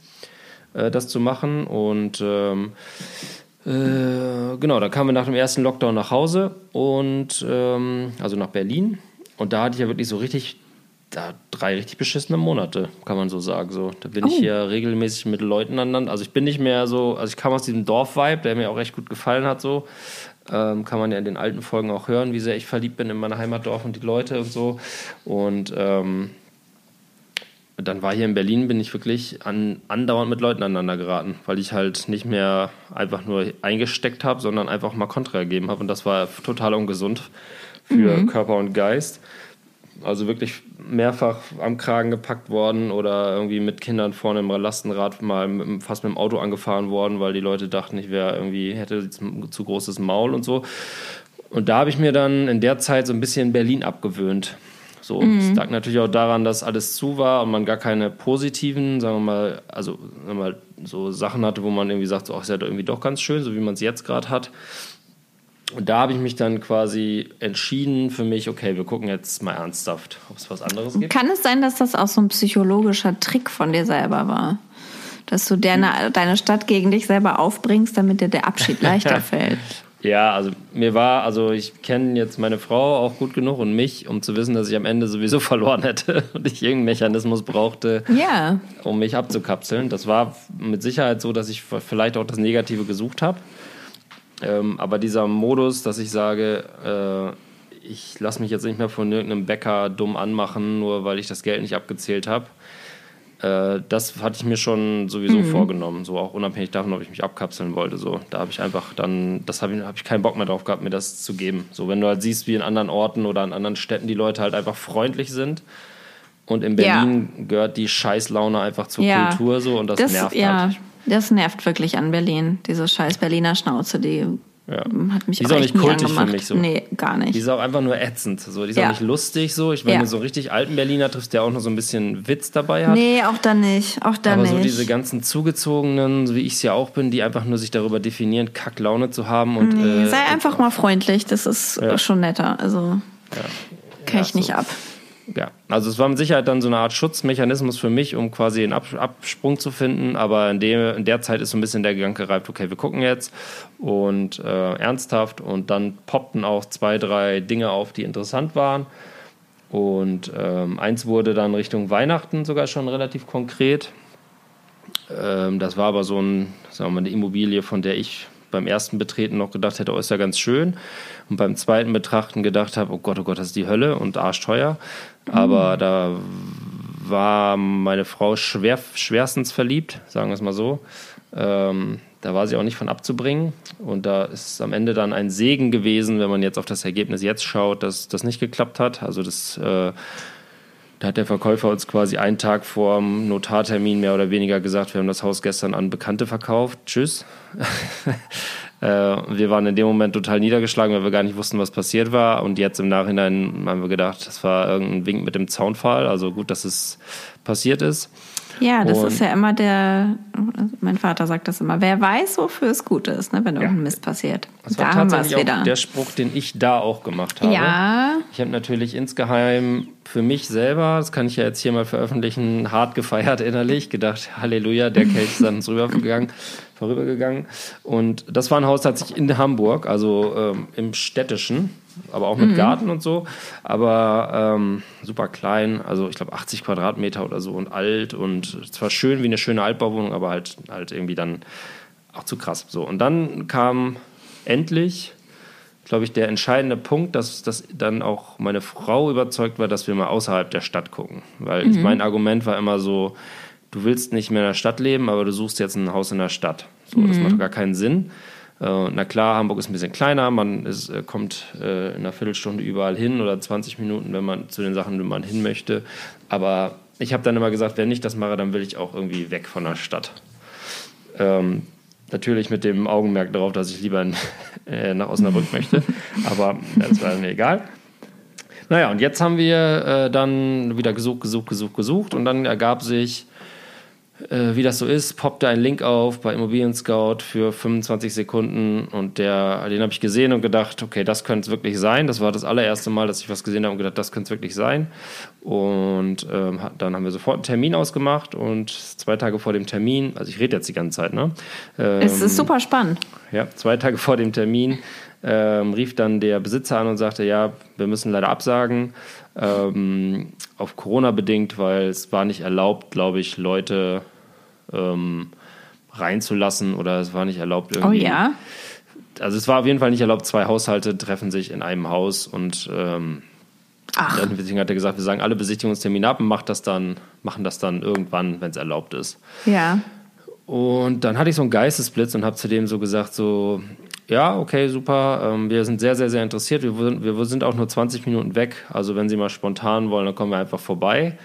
äh, das zu machen. Und ähm, äh, genau, da kamen wir nach dem ersten Lockdown nach Hause und ähm, also nach Berlin. Und da hatte ich ja wirklich so richtig da drei richtig beschissene Monate, kann man so sagen. So, da bin oh. ich hier regelmäßig mit Leuten aneinander. Also ich bin nicht mehr so, also ich kam aus diesem Dorf-Vibe, der mir auch recht gut gefallen hat. So ähm, kann man ja in den alten Folgen auch hören, wie sehr ich verliebt bin in mein Heimatdorf und die Leute und so. Und ähm, dann war hier in Berlin, bin ich wirklich an, andauernd mit Leuten aneinander geraten, weil ich halt nicht mehr einfach nur eingesteckt habe, sondern einfach mal Kontra gegeben habe. Und das war total ungesund für mhm. Körper und Geist. Also wirklich mehrfach am Kragen gepackt worden oder irgendwie mit Kindern vorne im Lastenrad mal mit, fast mit dem Auto angefahren worden, weil die Leute dachten, ich wäre irgendwie, hätte zu großes Maul und so. Und da habe ich mir dann in der Zeit so ein bisschen Berlin abgewöhnt. So, mhm. es lag natürlich auch daran, dass alles zu war und man gar keine positiven, sagen wir mal, also wir mal, so Sachen hatte, wo man irgendwie sagt, so, ach, ist ja irgendwie doch ganz schön, so wie man es jetzt gerade hat. Und da habe ich mich dann quasi entschieden für mich, okay, wir gucken jetzt mal ernsthaft, ob es was anderes gibt. Kann es sein, dass das auch so ein psychologischer Trick von dir selber war? Dass du deine, deine Stadt gegen dich selber aufbringst, damit dir der Abschied leichter fällt? Ja, also mir war, also ich kenne jetzt meine Frau auch gut genug und mich, um zu wissen, dass ich am Ende sowieso verloren hätte und ich irgendeinen Mechanismus brauchte, Ja. um mich abzukapseln. Das war mit Sicherheit so, dass ich vielleicht auch das Negative gesucht habe. Ähm, aber dieser Modus, dass ich sage, äh, ich lasse mich jetzt nicht mehr von irgendeinem Bäcker dumm anmachen, nur weil ich das Geld nicht abgezählt habe, äh, das hatte ich mir schon sowieso vorgenommen, so auch unabhängig davon, ob ich mich abkapseln wollte. So, da habe ich einfach dann, das habe ich, hab ich keinen Bock mehr drauf gehabt, mir das zu geben. So, wenn du halt siehst, wie in anderen Orten oder an anderen Städten die Leute halt einfach freundlich sind. Und in Ja. Berlin gehört die Scheißlaune einfach zur Ja. Kultur so und das, nervt ja, halt. das nervt wirklich an Berlin. Diese scheiß Berliner Schnauze, die Ja. hat mich Die ist auch auch nicht kultig für mich so. Nee, gar Die nicht. ist auch einfach nur ätzend. So. Die ist Ja. auch nicht lustig. So. Ich, wenn Ja. du so einen richtig alten Berliner triffst, der auch noch so ein bisschen Witz dabei hat. Nee, auch da nicht. Auch da aber nicht. so diese ganzen zugezogenen, so wie ich es ja auch bin, die einfach nur sich darüber definieren, Kacklaune zu haben. Und, nee, äh, sei einfach mal freundlich, das ist Ja. schon netter. Also kann Ja, ich nicht so. ab. Ja, also es war mit Sicherheit dann so eine Art Schutzmechanismus für mich, um quasi einen Ab Absprung zu finden. Aber in, dem, in der Zeit ist so ein bisschen der Gedanke gereift, okay, wir gucken jetzt und äh, ernsthaft. Und dann poppten auch zwei, drei Dinge auf, die interessant waren. Und ähm, eins wurde dann Richtung Weihnachten sogar schon relativ konkret. Ähm, das war aber so ein, sagen wir mal, eine Immobilie, von der ich beim ersten Betreten noch gedacht hätte, oh, ist ja ganz schön. Und beim zweiten Betrachten gedacht habe, oh Gott, oh Gott, das ist die Hölle und arschteuer. Aber da war meine Frau schwer, schwerstens verliebt, sagen wir es mal so. Ähm, da war sie auch nicht von abzubringen. Und da ist am Ende dann ein Segen gewesen, wenn man jetzt auf das Ergebnis jetzt schaut, dass das nicht geklappt hat. Also das äh, da hat der Verkäufer uns quasi einen Tag vor dem Notartermin mehr oder weniger gesagt, wir haben das Haus gestern an Bekannte verkauft. Tschüss. äh, wir waren in dem Moment total niedergeschlagen, weil wir gar nicht wussten, was passiert war. Und jetzt im Nachhinein haben wir gedacht, das war irgendein Wink mit dem Zaunpfahl. Also gut, dass es passiert ist. Ja, das Und- ist ja immer der, mein Vater sagt das immer, wer weiß, wofür es gut ist, ne, wenn irgendein Mist passiert. Das war da es tatsächlich wieder. auch der Spruch, den ich da auch gemacht habe. Ja, Ich habe natürlich insgeheim für mich selber, das kann ich ja jetzt hier mal veröffentlichen, hart gefeiert innerlich, gedacht, Halleluja, der Kelch ist an uns rübergegangen, vorübergegangen. Und das war ein Haus tatsächlich in Hamburg, also ähm, im städtischen, aber auch mit Mhm. Garten und so, aber ähm, super klein, also ich glaube 80 Quadratmeter oder so und alt und zwar schön wie eine schöne Altbauwohnung, aber halt, halt irgendwie dann auch zu krass. So, und dann kam endlich glaube ich, der entscheidende Punkt, dass, dass dann auch meine Frau überzeugt war, dass wir mal außerhalb der Stadt gucken. Weil ich, mein Argument war immer so, du willst nicht mehr in der Stadt leben, aber du suchst jetzt ein Haus in der Stadt. So, Das macht gar keinen Sinn. Äh, na klar, Hamburg ist ein bisschen kleiner, man ist, äh, kommt äh, in einer Viertelstunde überall hin oder 20 Minuten, wenn man zu den Sachen, die man hin möchte. Aber ich habe dann immer gesagt, wenn ich das mache, dann will ich auch irgendwie weg von der Stadt. Ähm, natürlich mit dem Augenmerk darauf, dass ich lieber in, äh, nach Osnabrück möchte. Aber das war mir egal. Naja, und jetzt haben wir äh, dann wieder gesucht, gesucht, gesucht, gesucht. Und dann ergab sich, äh, wie das so ist, poppte ein Link auf bei Immobilien Scout für 25 Sekunden. Und der, den habe ich gesehen und gedacht, okay, das könnte es wirklich sein. Das war das allererste Mal, dass ich was gesehen habe und gedacht, das könnte es wirklich sein. Und ähm, dann haben wir sofort einen Termin ausgemacht. Und zwei Tage vor dem Termin, also ich rede jetzt die ganze Zeit, ne? Ähm, es ist super spannend. ja, zwei Tage vor dem Termin ähm, rief dann der Besitzer an und sagte, ja, wir müssen leider absagen, ähm, auf Corona bedingt, weil es war nicht erlaubt, glaube ich, Leute ähm, reinzulassen oder es war nicht erlaubt Oh irgendwie. ja. Also es war auf jeden Fall nicht erlaubt, zwei Haushalte treffen sich in einem Haus und ähm, deswegen hat er gesagt, wir sagen alle Besichtigungstermine ab und macht das dann, machen das dann irgendwann, wenn es erlaubt ist. ja. Und dann hatte ich so einen Geistesblitz und habe zu dem so gesagt, so, ja, okay, super, ähm, wir sind sehr, sehr, sehr interessiert. Wir, wir sind auch nur 20 Minuten weg. Also wenn Sie mal spontan wollen, dann kommen wir einfach vorbei.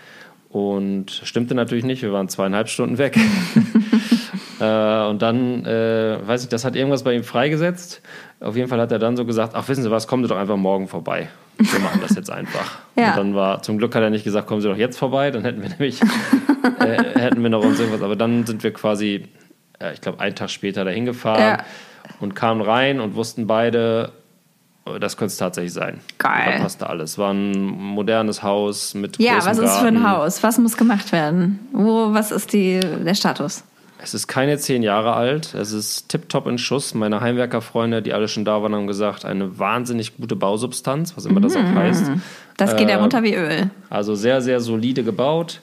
Und stimmte natürlich nicht, wir waren zweieinhalb Stunden weg. äh, und dann, äh, weiß ich, das hat irgendwas bei ihm freigesetzt. Auf jeden Fall hat er dann so gesagt, ach, wissen Sie was, kommen Sie doch einfach morgen vorbei. Wir machen das jetzt einfach. Ja. Und dann war, zum Glück hat er nicht gesagt, kommen Sie doch jetzt vorbei, dann hätten wir nämlich äh, hätten wir noch uns irgendwas. Aber dann sind wir quasi, äh, ich glaube, einen Tag später dahin gefahren Ja. und kamen rein und wussten beide, das könnte es tatsächlich sein. Geil. Da passte alles. War ein modernes Haus mit Ja, was ist für ein Garten. Haus? Was muss gemacht werden? Wo, was ist die, der Status? Es ist keine zehn Jahre alt. Es ist tipptopp in Schuss. Meine Heimwerkerfreunde, die alle schon da waren, haben gesagt, eine wahnsinnig gute Bausubstanz, was immer das auch heißt. Das geht ja runter wie Öl. Also sehr, sehr solide gebaut.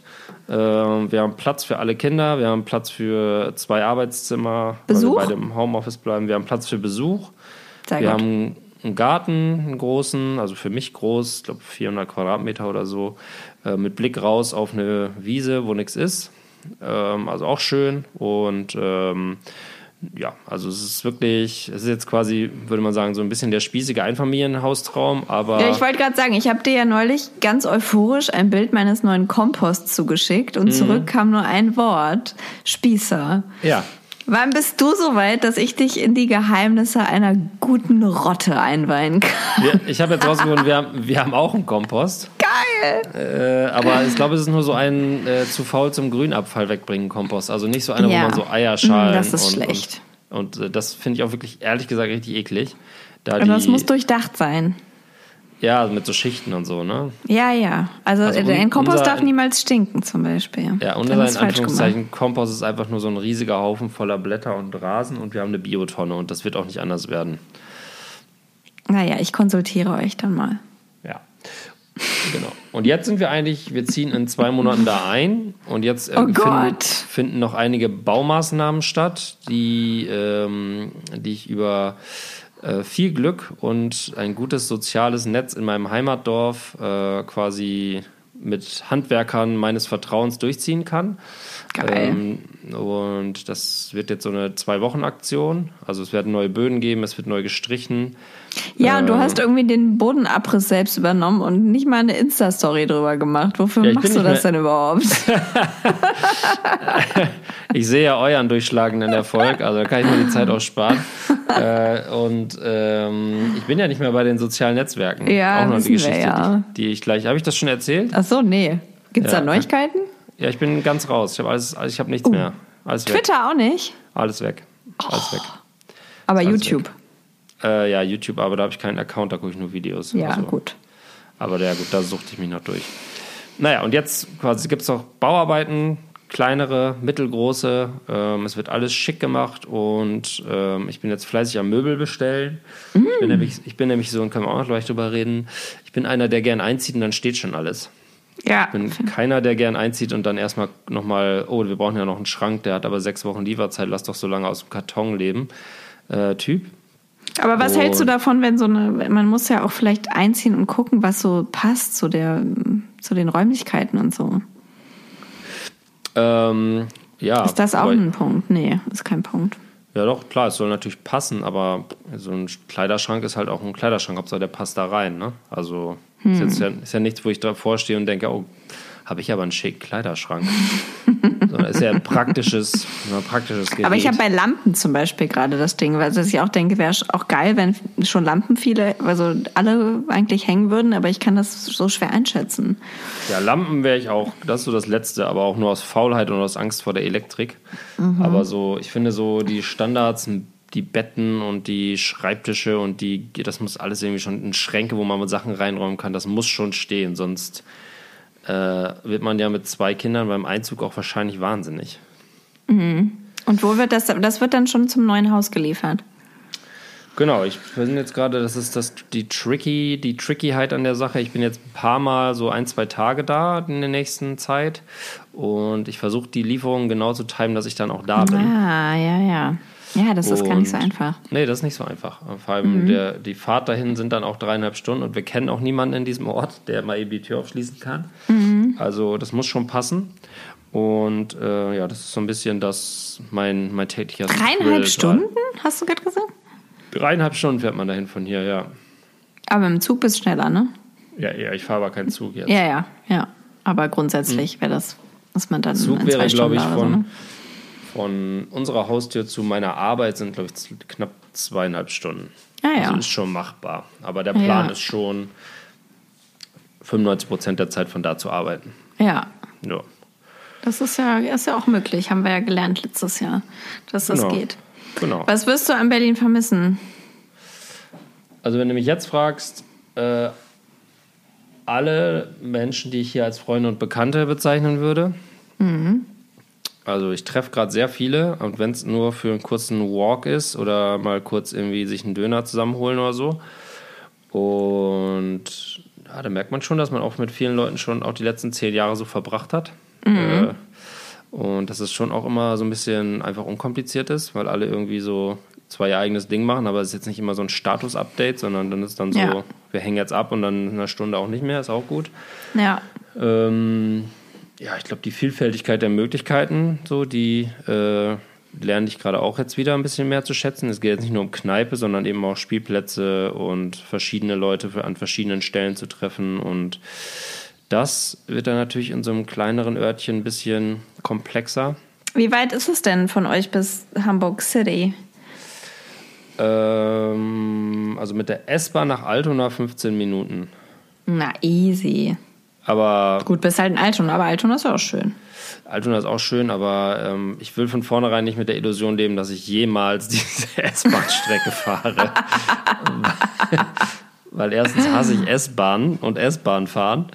Ähm, wir haben Platz für alle Kinder. Wir haben Platz für zwei Arbeitszimmer, Besuch? weil wir beide im Homeoffice bleiben. Wir haben Platz für Besuch. Sehr wir gut. haben einen Garten, einen großen, also für mich groß, ich glaube 400 Quadratmeter oder so, äh, mit Blick raus auf eine Wiese, wo nichts ist. Ähm, also auch schön. Und ähm, ja, also es ist wirklich, es ist jetzt quasi, würde man sagen, so ein bisschen der spießige Einfamilienhaustraum, aber. Ja, ich wollte gerade sagen, ich habe dir ja neulich ganz euphorisch ein Bild meines neuen Komposts zugeschickt Mhm. und zurück kam nur ein Wort: Spießer. ja. Wann bist du so weit, dass ich dich in die Geheimnisse einer guten Rotte einweihen kann? Wir, ich habe jetzt rausgefunden, wir haben, wir haben auch einen Kompost. Geil! Äh, aber ich glaube, es ist nur so ein äh, zu faul zum Grünabfall wegbringen Kompost. Also nicht so einer, Ja. wo man so Eierschalen. Das ist und, schlecht. Und, und äh, das finde ich auch wirklich, ehrlich gesagt, richtig eklig. Da Und das muss durchdacht sein. Ja, mit so Schichten und so, ne? Ja, ja. Also, Also un- ein Kompost unser- darf niemals stinken, zum Beispiel. Ja, falsch gemacht. Anführungszeichen, Kompost ist einfach nur so ein riesiger Haufen voller Blätter und Rasen und wir haben eine Biotonne und das wird auch nicht anders werden. Naja, ich konsultiere euch dann mal. Ja. Genau. Und jetzt sind wir eigentlich, wir ziehen in zwei Monaten da ein und jetzt äh, Oh finden, finden noch einige Baumaßnahmen statt, die, ähm, die ich über äh, viel Glück und ein gutes soziales Netz in meinem Heimatdorf äh, quasi mit Handwerkern meines Vertrauens durchziehen kann. Geil. Ähm, und das wird jetzt so eine Zwei-Wochen-Aktion. Also es werden neue Böden geben, es wird neu gestrichen. Ja, und du Ähm. hast irgendwie den Bodenabriss selbst übernommen und nicht mal eine Insta-Story drüber gemacht. Wofür Ja, machst du das denn überhaupt? Ich sehe ja euren durchschlagenden Erfolg, also da kann ich mir die Zeit auch sparen. äh, und ähm, ich bin ja nicht mehr bei den sozialen Netzwerken. Ja, auch noch die wir Geschichte, ja. die, die ich gleich. Habe ich das schon erzählt? Ach so, nee. Gibt's Ja, da Neuigkeiten? Ja, ich bin ganz raus. Ich habe alles, ich habe nichts mehr. Alles weg. Uh. Twitter auch nicht, Alles weg. Alles weg. aber Alles YouTube. Äh, ja, YouTube, aber da habe ich keinen Account, da gucke ich nur Videos. Ja, Also, gut. Aber ja, gut, da suchte ich mich noch durch. Naja, und jetzt quasi gibt es auch Bauarbeiten, kleinere, mittelgroße. Ähm, es wird alles schick gemacht und ähm, ich bin jetzt fleißig am Möbel bestellen. Ich, bin nämlich, ich bin nämlich so, und können wir auch noch gleich drüber reden, ich bin einer, der gern einzieht und dann steht schon alles. Ja, Ich bin keiner, der gern einzieht und dann erstmal nochmal, oh, wir brauchen ja noch einen Schrank, der hat aber sechs Wochen Lieferzeit, lass doch so lange aus dem Karton leben. Äh, typ. aber was Und- hältst du davon, wenn so eine, man muss ja auch vielleicht einziehen und gucken, was so passt zu der, zu den Räumlichkeiten und so. Ähm, ja, Ist das auch ein Punkt? Nee, ist kein Punkt. Ja, doch, klar, es soll natürlich passen, aber so ein Kleiderschrank ist halt auch ein Kleiderschrank, Hauptsache der passt da rein, ne? Also ist, jetzt ja, ist ja nichts, wo ich davor stehe und denke, oh, habe ich aber einen schick Kleiderschrank. Sondern ist ja ein praktisches, ein praktisches Gerät. Aber ich habe bei Lampen zum Beispiel gerade das Ding, weil ich auch denke, wäre auch geil, wenn schon Lampen viele, also alle eigentlich hängen würden, aber ich kann das so schwer einschätzen. ja, Lampen wäre ich auch, das ist so das Letzte, aber auch nur aus Faulheit und aus Angst vor der Elektrik. Mhm. Aber so, ich finde so die Standards, die Betten und die Schreibtische und die, das muss alles irgendwie schon in Schränke, wo man mit Sachen reinräumen kann, das muss schon stehen, sonst äh, wird man ja mit zwei Kindern beim Einzug auch wahrscheinlich wahnsinnig. Und wo wird das, das wird dann schon zum neuen Haus geliefert? Genau, ich bin jetzt gerade, das ist das die tricky, die Trickyheit an der Sache. Ich bin jetzt ein paar Mal so ein, zwei Tage da in der nächsten Zeit und ich versuche die Lieferung genau zu timen, dass ich dann auch da bin. Ah, ja, ja. Ja, das ist gar nicht so einfach. Nee, das ist nicht so einfach. Vor allem der, die Fahrt dahin sind dann auch dreieinhalb Stunden und wir kennen auch niemanden in diesem Ort, der mal eben die Tür aufschließen kann. Also das muss schon passen. Und äh, ja, das ist so ein bisschen das mein, mein täglicher Dreieinhalb. Stunden, hast du gerade gesagt? Dreieinhalb Stunden fährt man dahin von hier, ja. Aber im Zug bist du schneller, ne? Ja, ja, ich fahre aber keinen Zug jetzt. Ja, ja, ja. Aber grundsätzlich wäre das, was man dann. Zug in wäre, glaube ich, oder so, von, ne? Von unserer Haustür zu meiner Arbeit sind, glaube ich, knapp zweieinhalb Stunden. Ja, ja. Also ist schon machbar. Aber der Plan Ja. ist schon, 95 Prozent der Zeit von da zu arbeiten. Ja, Ja. das ist ja, ist ja auch möglich. Haben wir ja gelernt letztes Jahr, dass das Genau. geht. Genau. Was wirst du an Berlin vermissen? Also wenn du mich jetzt fragst, äh, alle Menschen, die ich hier als Freunde und Bekannte bezeichnen würde, Also ich treffe gerade sehr viele und wenn es nur für einen kurzen Walk ist oder mal kurz irgendwie sich einen Döner zusammenholen oder so. Und ja, da merkt man schon, dass man auch mit vielen Leuten schon auch die letzten zehn Jahre so verbracht hat. Mhm. Äh, und dass es schon auch immer so ein bisschen einfach unkompliziert ist, weil alle irgendwie so zwar ihr eigenes Ding machen, aber es ist jetzt nicht immer so ein Status-Update, sondern dann ist dann so, ja. wir hängen jetzt ab und dann in einer Stunde auch nicht mehr, ist auch gut. Ja. Ähm, ja, ich glaube, die Vielfältigkeit der Möglichkeiten, so, die äh, lerne ich gerade auch jetzt wieder ein bisschen mehr zu schätzen. Es geht jetzt nicht nur um Kneipe, sondern eben auch Spielplätze und verschiedene Leute für, an verschiedenen Stellen zu treffen. Und das wird dann natürlich in so einem kleineren Örtchen ein bisschen komplexer. Wie weit ist es denn von euch bis Hamburg City? Ähm, also mit der S-Bahn nach Altona 15 Minuten. Na, easy. Aber. Gut, bis halt in Altona, aber Altona ist auch schön. Altona ist auch schön, aber ähm, ich will von vornherein nicht mit der Illusion leben, dass ich jemals diese S-Bahn-Strecke fahre. Weil erstens hasse ich S-Bahn und S-Bahn fahren.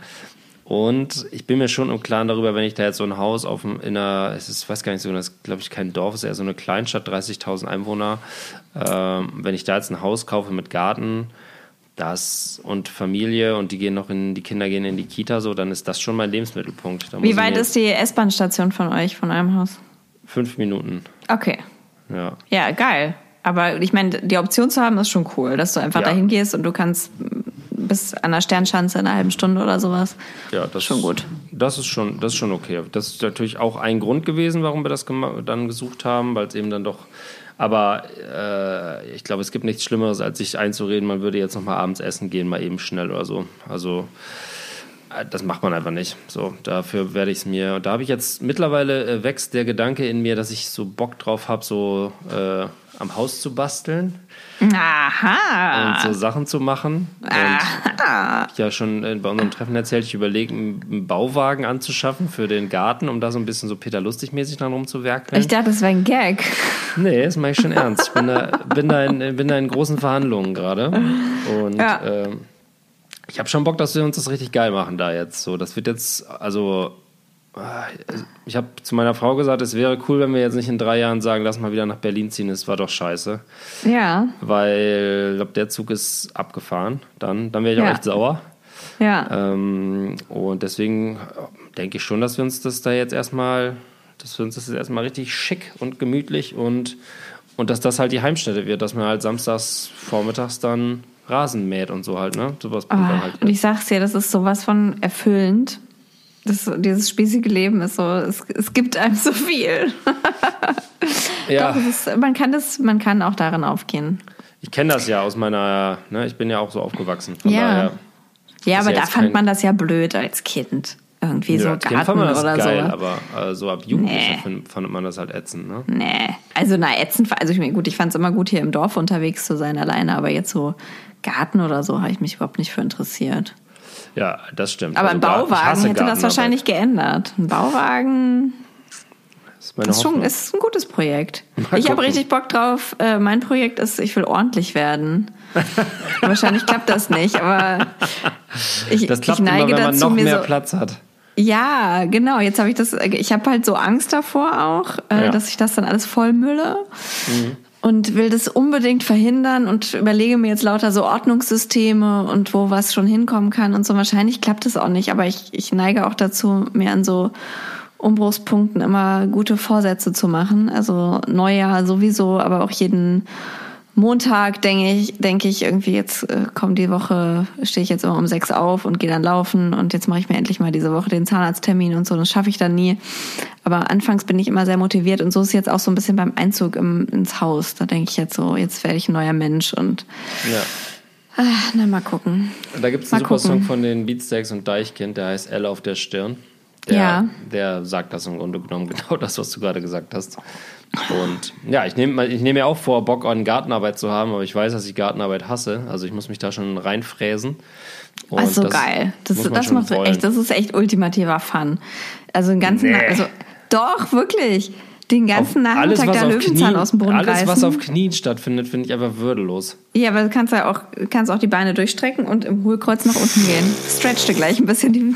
Und ich bin mir schon im Klaren darüber, wenn ich da jetzt so ein Haus auf in einer, es ist, ich weiß gar nicht so, das ist glaube ich kein Dorf, es ist eher so eine Kleinstadt, 30.000 Einwohner. Ähm, wenn ich da jetzt ein Haus kaufe mit Garten, das und Familie und die gehen noch in, die Kinder gehen in die Kita, so, dann ist das schon mein Lebensmittelpunkt. Wie weit ist die S-Bahn-Station von euch, von eurem Haus? Fünf Minuten. Okay. Ja. Ja, geil. Aber ich meine, die Option zu haben, ist schon cool, dass du einfach ja. dahin gehst und du kannst bis an der Sternschanze in einer halben Stunde oder sowas. Ja, das ist schon gut. Das ist schon, das ist schon okay. Das ist natürlich auch ein Grund gewesen, warum wir das dann gesucht haben, weil es eben dann doch. Aber äh, ich glaube, es gibt nichts Schlimmeres, als sich einzureden, man würde jetzt noch mal abends essen gehen, mal eben schnell oder so. Also äh, das macht man einfach nicht. So, dafür werde ich es mir. Da habe ich jetzt mittlerweile äh, wächst der Gedanke in mir, dass ich so Bock drauf habe, so äh, am Haus zu basteln. Aha. Und so Sachen zu machen. Aha. Und ich ja schon äh, bei unserem Treffen erzählt, ich überlege, einen Bauwagen anzuschaffen für den Garten, um da so ein bisschen so Peter Lustig-mäßig dran rumzuwerkeln. Ich dachte, das wäre ein Gag. Nee, das mache ich schon ernst. Ich bin da, bin da, in, bin da in großen Verhandlungen gerade. Und ja. ähm, ich habe schon Bock, dass wir uns das richtig geil machen da jetzt. So, das wird jetzt, also ich habe zu meiner Frau gesagt, es wäre cool, wenn wir jetzt nicht in drei Jahren sagen, lass mal wieder nach Berlin ziehen, es war doch scheiße. Ja. Weil, ich glaube, der Zug ist abgefahren. Dann, dann wäre ich ja. auch echt sauer. Ja. Ähm, und deswegen denke ich schon, dass wir uns das da jetzt erstmal, dass wir uns das jetzt erstmal richtig schick und gemütlich und, und dass das halt die Heimstätte wird, dass man halt samstags vormittags dann Rasen mäht und so halt, ne? Sowas oh, halt, und ich sag's dir, das ist sowas von erfüllend das, dieses spießige Leben ist so, es, es gibt einem so viel. ja. Doch, ist, man, kann das, man kann auch darin aufgehen. Ich kenne das ja aus meiner, ne, ich bin ja auch so aufgewachsen. Von ja. Daher ja, aber da fand man das ja blöd als Kind. Irgendwie ja, so Garten fand man das oder geil, so. aber äh, so ab Jugendlicher nee. fand man das halt ätzend, ne? Nee, also na ätzend, also ich meine, gut, ich fand es immer gut, hier im Dorf unterwegs zu sein alleine, aber jetzt so Garten oder so habe ich mich überhaupt nicht für interessiert. Ja, das stimmt. Aber also ein Bauwagen hätte das wahrscheinlich geändert. Ein Bauwagen ist, meine ist schon ist ein gutes Projekt. Mal ich habe richtig Bock drauf. Äh, mein Projekt ist, ich will ordentlich werden. wahrscheinlich klappt das nicht, aber ich, das klappt ich neige immer, wenn man dazu, noch mehr so, Platz hat. Ja, genau. Jetzt habe ich das. Ich habe halt so Angst davor auch, äh, ja. dass ich das dann alles vollmülle. Mhm und will das unbedingt verhindern und überlege mir jetzt lauter so Ordnungssysteme und wo was schon hinkommen kann und so. Wahrscheinlich klappt es auch nicht, aber ich, ich neige auch dazu, mir an so Umbruchspunkten immer gute Vorsätze zu machen. Also Neujahr sowieso, aber auch jeden Montag denke ich, denke ich irgendwie, jetzt äh, kommt die Woche, stehe ich jetzt immer um sechs auf und gehe dann laufen und jetzt mache ich mir endlich mal diese Woche den Zahnarzttermin und so. Das schaffe ich dann nie. Aber anfangs bin ich immer sehr motiviert und so ist es jetzt auch so ein bisschen beim Einzug im, ins Haus. Da denke ich jetzt so, jetzt werde ich ein neuer Mensch und ja. Ach, na, mal gucken. Da gibt es einen super gucken. Song von den Beatsteaks und Deichkind, der heißt L auf der Stirn. Der, ja. der sagt das im Grunde genommen genau das, was du gerade gesagt hast. Und ja, ich nehme ich nehm mir auch vor, Bock an Gartenarbeit zu haben, aber ich weiß, dass ich Gartenarbeit hasse. Also ich muss mich da schon reinfräsen. Und also das geil. Das, das macht wollen. echt, das ist echt ultimativer Fun. Also den ganzen, nee. also doch, wirklich. Den ganzen auf Nachmittag alles, der Löwenzahn Knien, aus dem Boden Alles, reißen. was auf Knien stattfindet, finde ich einfach würdelos. Ja, aber du kannst ja auch, kannst auch die Beine durchstrecken und im Hohlkreuz nach unten gehen. Stretch dir gleich ein bisschen die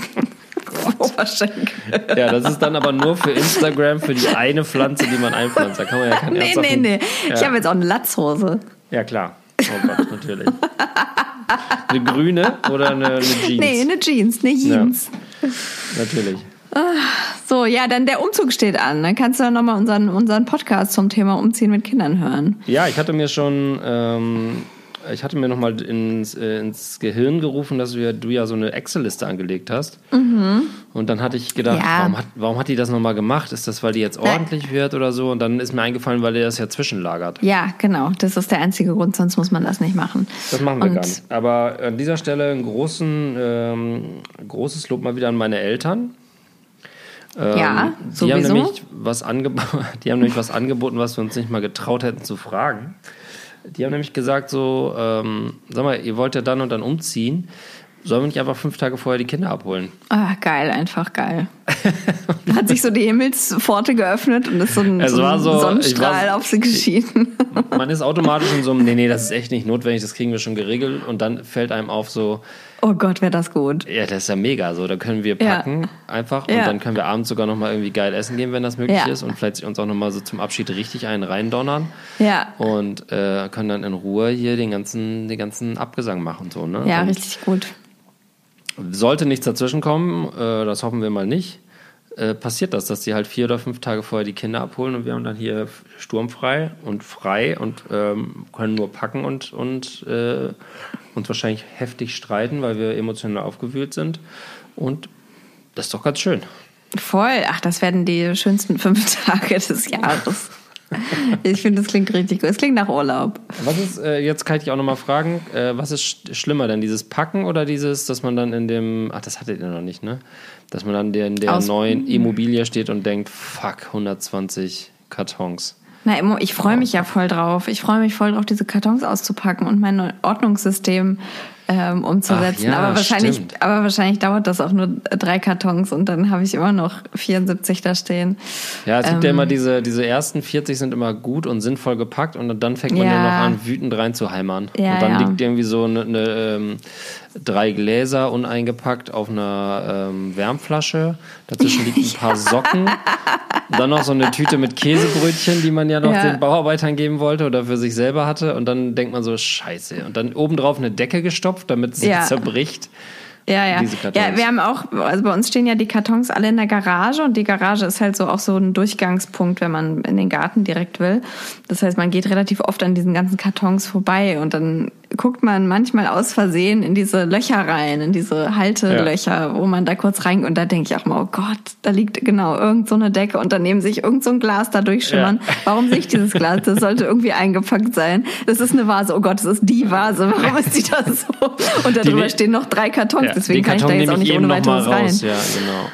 Oberschenkel. Ja, das ist dann aber nur für Instagram, für die eine Pflanze, die man einpflanzt. Da kann man ja keinen Nee, nee, nee. Ich Ja. habe jetzt auch eine Latzhose. Ja, klar. Oh Gott, natürlich. Eine grüne oder eine, eine Jeans? Nee, eine Jeans, eine Jeans. Natürlich. So, ja, dann der Umzug steht an. Dann kannst du ja nochmal unseren, unseren Podcast zum Thema Umziehen mit Kindern hören. Ja, ich hatte mir schon, ähm, ich hatte mir nochmal ins, äh, ins Gehirn gerufen, dass du ja, du ja so eine Excel-Liste angelegt hast. Und dann hatte ich gedacht, Mhm. Ja. warum, hat, warum hat die das nochmal gemacht? Ist das, weil die jetzt ordentlich wird oder so? Und dann ist mir eingefallen, weil der das ja zwischenlagert. Ja, genau. Das ist der einzige Grund, sonst muss man das nicht machen. Das machen wir Und- gar nicht. Aber an dieser Stelle ein großen, ähm, großes Lob mal wieder an meine Eltern. Ähm, Ja, die haben, sowieso. nämlich was angeb die haben nämlich was angeboten, was wir uns nicht mal getraut hätten zu fragen. Die haben nämlich gesagt so, ähm, sag mal, ihr wollt ja dann und dann umziehen. Sollen wir nicht einfach fünf Tage vorher die Kinder abholen? Ah, geil, einfach geil. Da hat sich so die Himmelspforte geöffnet und ist so ein, Es so ein so- Sonnenstrahl war- auf sie geschieden. Man ist automatisch in so einem, nee, nee, das ist echt nicht notwendig, das kriegen wir schon geregelt. Und dann fällt einem auf so, Oh Gott, wäre das gut. Ja, das ist ja mega. So, da können wir Ja. packen einfach und Ja. dann können wir abends sogar noch mal irgendwie geil essen gehen, wenn das möglich Ja. ist und vielleicht uns auch noch mal so zum Abschied richtig einen reindonnern Ja, und äh, können dann in Ruhe hier den ganzen, den ganzen Abgesang machen so. Ne? ja, und richtig gut. Sollte nichts dazwischen kommen, äh, das hoffen wir mal nicht. Äh, passiert das, dass die halt vier oder fünf Tage vorher die Kinder abholen und wir haben dann hier sturmfrei und frei und ähm, können nur packen und, und äh, uns wahrscheinlich heftig streiten, weil wir emotional aufgewühlt sind. Und das ist doch ganz schön. Voll. Ach, das werden die schönsten fünf Tage des Jahres. Ich finde, das klingt richtig gut. Es klingt nach Urlaub. Was ist, äh, jetzt kann ich dich auch nochmal fragen, äh, was ist sch schlimmer denn, dieses Packen oder dieses, dass man dann in dem, ach, das hattet ihr noch nicht, ne? Dass man dann der, in der Aus- neuen Immobilie steht und denkt, fuck, 120 Kartons. Na, ich freue mich ja voll drauf. Ich freue mich voll drauf, diese Kartons auszupacken und mein Ordnungssystem ähm, umzusetzen. Ja, aber, wahrscheinlich, stimmt. aber wahrscheinlich dauert das auch nur drei Kartons und dann habe ich immer noch 74 da stehen. Ja, es gibt ja Ähm. immer diese, diese ersten 40 sind immer gut und sinnvoll gepackt und dann fängt man ja, Ja. noch an, wütend reinzuheimern. Ja, und dann liegt irgendwie so eine, eine ähm, drei Gläser uneingepackt auf einer ähm, Wärmflasche. Dazwischen liegt ein paar Socken. Dann noch so eine Tüte mit Käsebrötchen, die man ja noch Ja. den Bauarbeitern geben wollte oder für sich selber hatte. Und dann denkt man so, scheiße. Und dann obendrauf eine Decke gestopft, damit sie Ja. zerbricht. Ja, ja. Ja, wir haben auch, also bei uns stehen ja die Kartons alle in der Garage und die Garage ist halt so auch so ein Durchgangspunkt, wenn man in den Garten direkt will. Das heißt, man geht relativ oft an diesen ganzen Kartons vorbei und dann guckt man manchmal aus Versehen in diese Löcher rein, in diese Haltelöcher, wo man da kurz rein und da denke ich auch mal, oh Gott, da liegt genau irgend so eine Decke und daneben sich irgend so ein Glas da durchschimmern. Ja. Warum sehe ich dieses Glas? Das sollte irgendwie eingepackt sein. Das ist eine Vase. Oh Gott, das ist die Vase. Warum ist die da so? Und darüber ne- stehen noch drei Kartons. Ja, Deswegen kann ich da jetzt auch nicht ohne weiteres rein. raus. Ja, genau.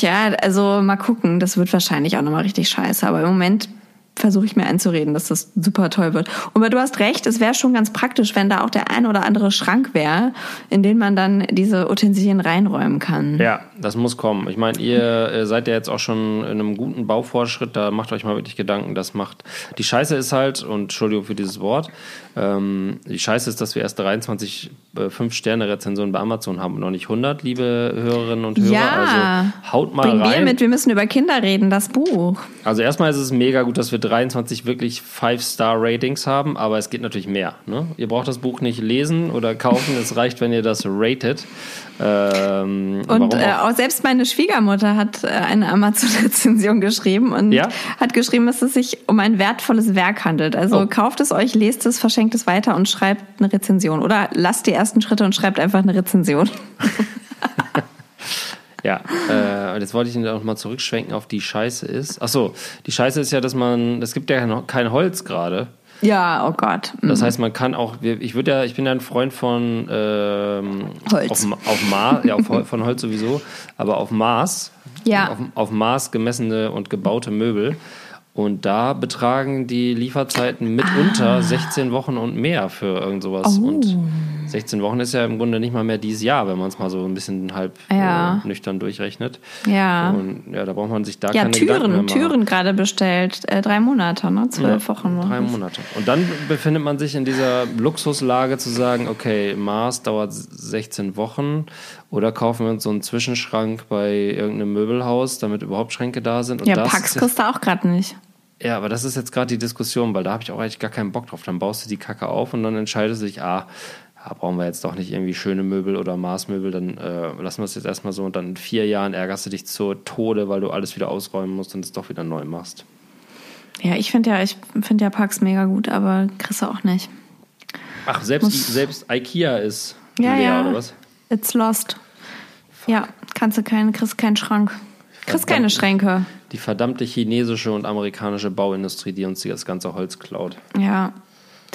Ja, also mal gucken. Das wird wahrscheinlich auch nochmal richtig scheiße. Aber im Moment versuche ich mir einzureden, dass das super toll wird. Und du hast recht, es wäre schon ganz praktisch, wenn da auch der ein oder andere Schrank wäre, in den man dann diese Utensilien reinräumen kann. Ja, das muss kommen. Ich meine, ihr äh, seid ja jetzt auch schon in einem guten Baufortschritt, da macht euch mal wirklich Gedanken. Das macht. Die Scheiße ist halt, und Entschuldigung für dieses Wort, ähm, die Scheiße ist, dass wir erst 23 äh, 5-Sterne-Rezensionen bei Amazon haben und noch nicht 100, liebe Hörerinnen und Hörer. Ja, also haut mal bring rein. Bier mit, wir müssen über Kinder reden, das Buch. Also erstmal ist es mega gut, dass wir 23 wirklich 5-Star-Ratings haben, aber es geht natürlich mehr. Ne? Ihr braucht das Buch nicht lesen oder kaufen, es reicht, wenn ihr das ratet. Ähm, Und äh, auch? auch selbst meine Schwiegermutter hat äh, eine Amazon-Rezension geschrieben und Ja? hat geschrieben, dass es sich um ein wertvolles Werk handelt. Also Oh. kauft es euch, lest es, verschenkt es weiter und schreibt eine Rezension. Oder lasst die ersten Schritte und schreibt einfach eine Rezension. Ja, äh, und jetzt wollte ich noch mal zurückschwenken auf die Scheiße ist. Ach so, die Scheiße ist ja, dass man, es gibt ja kein Holz gerade. Ja, oh Gott. Das heißt, man kann auch, ich würde ja, ich bin ja ein Freund von ähm, Holz. Auf, auf Mars, ja, auf, von Holz sowieso, aber auf Mars, Ja. auf, auf Mars gemessene und gebaute Möbel. Und da betragen die Lieferzeiten mitunter 16 Wochen und mehr für irgend sowas. Oh. Und 16 Wochen ist ja im Grunde nicht mal mehr dieses Jahr, wenn man es mal so ein bisschen halb Ja. äh, nüchtern durchrechnet. Ja. Und ja, da braucht man sich da Ja, keine Gedanken mehr Türen, machen. Türen gerade bestellt. Äh, drei Monate, ne? Zwölf Wochen. noch. Drei Monate. Und dann befindet man sich in dieser Luxuslage zu sagen, okay, Mars dauert 16 Wochen Oder kaufen wir uns so einen Zwischenschrank bei irgendeinem Möbelhaus, damit überhaupt Schränke da sind. Und Ja, das Pax du auch gerade nicht. Ja, aber das ist jetzt gerade die Diskussion, weil da habe ich auch eigentlich gar keinen Bock drauf. Dann baust du die Kacke auf und dann entscheidest du dich, ah, ja, brauchen wir jetzt doch nicht irgendwie schöne Möbel oder Maßmöbel, dann äh, lassen wir es jetzt erstmal so und dann in vier Jahren ärgerst du dich zu Tode, weil du alles wieder ausräumen musst und es doch wieder neu machst. Ja, ich finde ja, ich finde ja Pax mega gut, aber kriegst du auch nicht. Ach, selbst, selbst IKEA ist Ja, leer, ja. oder was? It's lost. Ja, kannst du keinen, kriegst keinen Schrank. Kriegst keine. Schränke. Die verdammte chinesische und amerikanische Bauindustrie, die uns das ganze Holz klaut. Ja,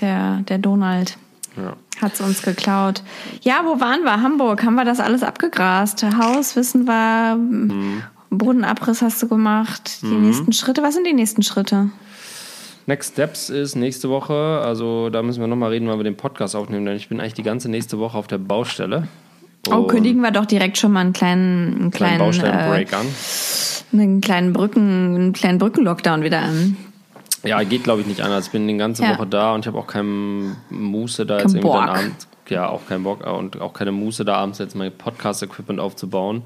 der, der Donald Ja. hat's uns geklaut. Ja, wo waren wir? Hamburg. Haben wir das alles abgegrast? Haus, wissen wir. Mhm. Bodenabriss hast du gemacht. Die nächsten Schritte. Was sind die nächsten Schritte? Next Steps ist nächste Woche, also da müssen wir nochmal reden, weil wir den Podcast aufnehmen, denn ich bin eigentlich die ganze nächste Woche auf der Baustelle. Oh, Und kündigen wir doch direkt schon mal einen kleinen, einen kleinen kleinen, äh, an. einen kleinen Brücken, einen kleinen Brückenlockdown wieder an. Ja, geht glaube ich nicht anders. Ich bin die ganze Ja. Woche da und ich habe auch keinen Muße da Kein jetzt irgendwie dann Bock. abends. Ja, auch keinen Bock und auch keine Muße da abends jetzt mein Podcast-Equipment aufzubauen,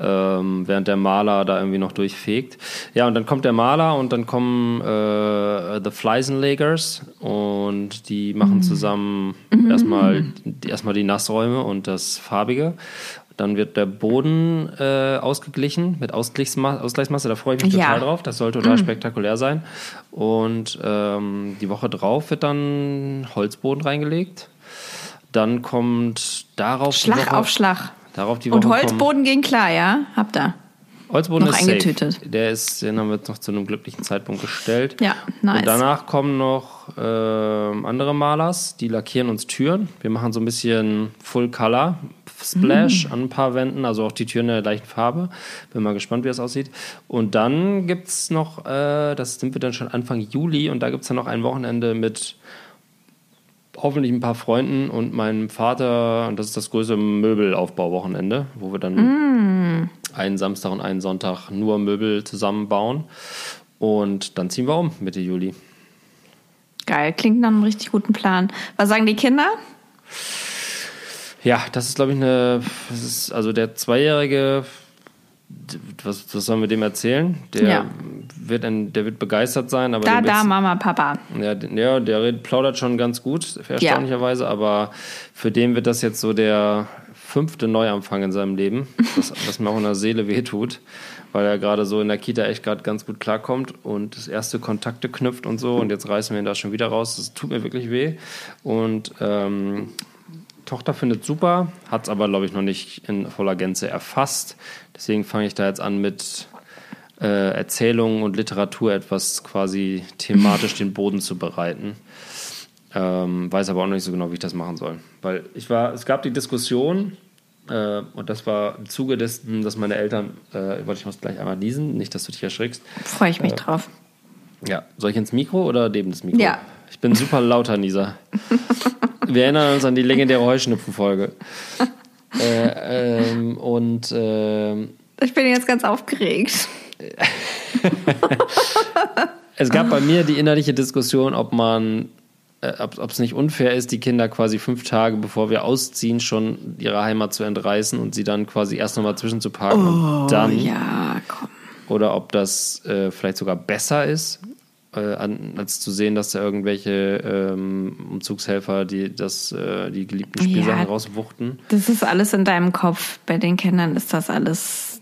ähm, während der Maler da irgendwie noch durchfegt. Ja, und dann kommt der Maler und dann kommen äh, The Fleisenlegers und die machen Mhm. zusammen erstmal, die- erstmal die Nassräume und das Farbige. Dann wird der Boden äh, ausgeglichen mit Ausgleichsma Ausgleichsmasse. Da freue ich mich Ja. total drauf. Das soll total spektakulär sein. Und ähm, die Woche drauf wird dann Holzboden reingelegt. Dann kommt darauf die Schlag Woche, auf Schlag. Darauf die Woche Und kommen- Holzboden ging klar, ja? Habt ihr. Holzboden noch ist safe. eingetütet. Der ist, den haben wir jetzt noch zu einem glücklichen Zeitpunkt gestellt. Ja, nice. Und danach kommen noch ähm, andere Malers, die lackieren uns Türen. Wir machen so ein bisschen Full Color Splash Mm. an ein paar Wänden, also auch die Türen in der gleichen Farbe. Bin mal gespannt, wie das aussieht. Und dann gibt es noch, äh, das sind wir dann schon Anfang Juli, und da gibt es dann noch ein Wochenende mit hoffentlich ein paar Freunden und meinem Vater. Und das ist das größte Möbelaufbauwochenende, wo wir dann Mm. einen Samstag und einen Sonntag nur Möbel zusammenbauen. Und dann ziehen wir um Mitte Juli. Geil, klingt nach einem richtig guten Plan. Was sagen die Kinder? Ja, das ist, glaube ich, eine. Ist, also der Zweijährige, was, was sollen wir dem erzählen? Der, Ja. wird, ein, der wird begeistert sein, aber Da, da, Mama, Papa. Ja, ja, der red- plaudert schon ganz gut, erstaunlicherweise, aber für den wird das jetzt so der fünfte Neuanfang in seinem Leben, was, was mir auch in der Seele wehtut, weil er gerade so in der Kita echt gerade ganz gut klarkommt und das erste Kontakte knüpft und so und jetzt reißen wir ihn da schon wieder raus. Das tut mir wirklich weh und ähm, Tochter findet super, hat es aber, glaube ich, noch nicht in voller Gänze erfasst. Deswegen fange ich da jetzt an mit äh, Erzählungen und Literatur etwas quasi thematisch den Boden zu bereiten. Ähm, weiß aber auch noch nicht so genau, wie ich das machen soll. Weil ich war, es gab die Diskussion, äh, und das war im Zuge dessen, dass meine Eltern, äh, warte, ich muss gleich einmal niesen, nicht, dass du dich erschrickst. Freue ich mich drauf. Ja, soll ich ins Mikro oder neben das Mikro? Ja. Ich bin super lauter, Nisa. Wir erinnern uns an die legendäre Heuschnupfenfolge. Äh, ähm, und ähm, Ich bin jetzt ganz aufgeregt. es gab bei mir die innerliche Diskussion, ob man, äh, ob es nicht unfair ist, die Kinder quasi fünf Tage bevor wir ausziehen, schon ihre Heimat zu entreißen und sie dann quasi erst nochmal zwischenzuparken und dann. Oh, Ja, komm. oder ob das äh, vielleicht sogar besser ist, äh, an, als zu sehen, dass da irgendwelche ähm, Umzugshelfer die, das, äh, die geliebten Spielsachen Ja. rauswuchten. Das ist alles in deinem Kopf. Bei den Kindern ist das alles,